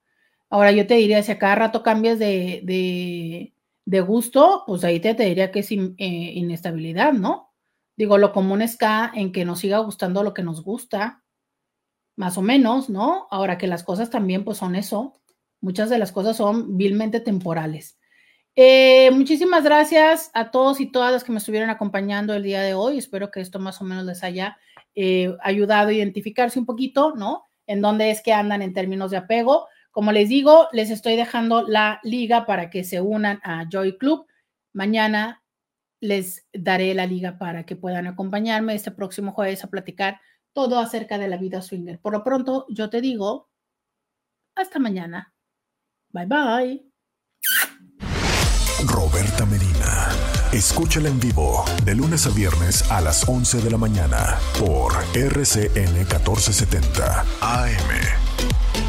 Ahora yo te diría, si a cada rato cambias de, de, gusto, pues ahí te, te, diría que es eh, inestabilidad, ¿no? Digo, lo común está en que nos siga gustando lo que nos gusta, más o menos, ¿no? Ahora que las cosas también pues son eso, muchas de las cosas son vilmente temporales. Eh, muchísimas gracias a todos y todas las que me estuvieron acompañando el día de hoy. Espero que esto más o menos les haya eh, ayudado a identificarse un poquito, ¿no? En dónde es que andan en términos de apego. Como les digo, les estoy dejando la liga para que se unan a Joy Club. Mañana les daré la liga para que puedan acompañarme este próximo jueves a platicar todo acerca de la vida swinger. Por lo pronto, yo te digo, hasta mañana. Bye bye. Roberta Medina. Escúchala en vivo de lunes a viernes a las 11 de la mañana por RCN 1470 AM.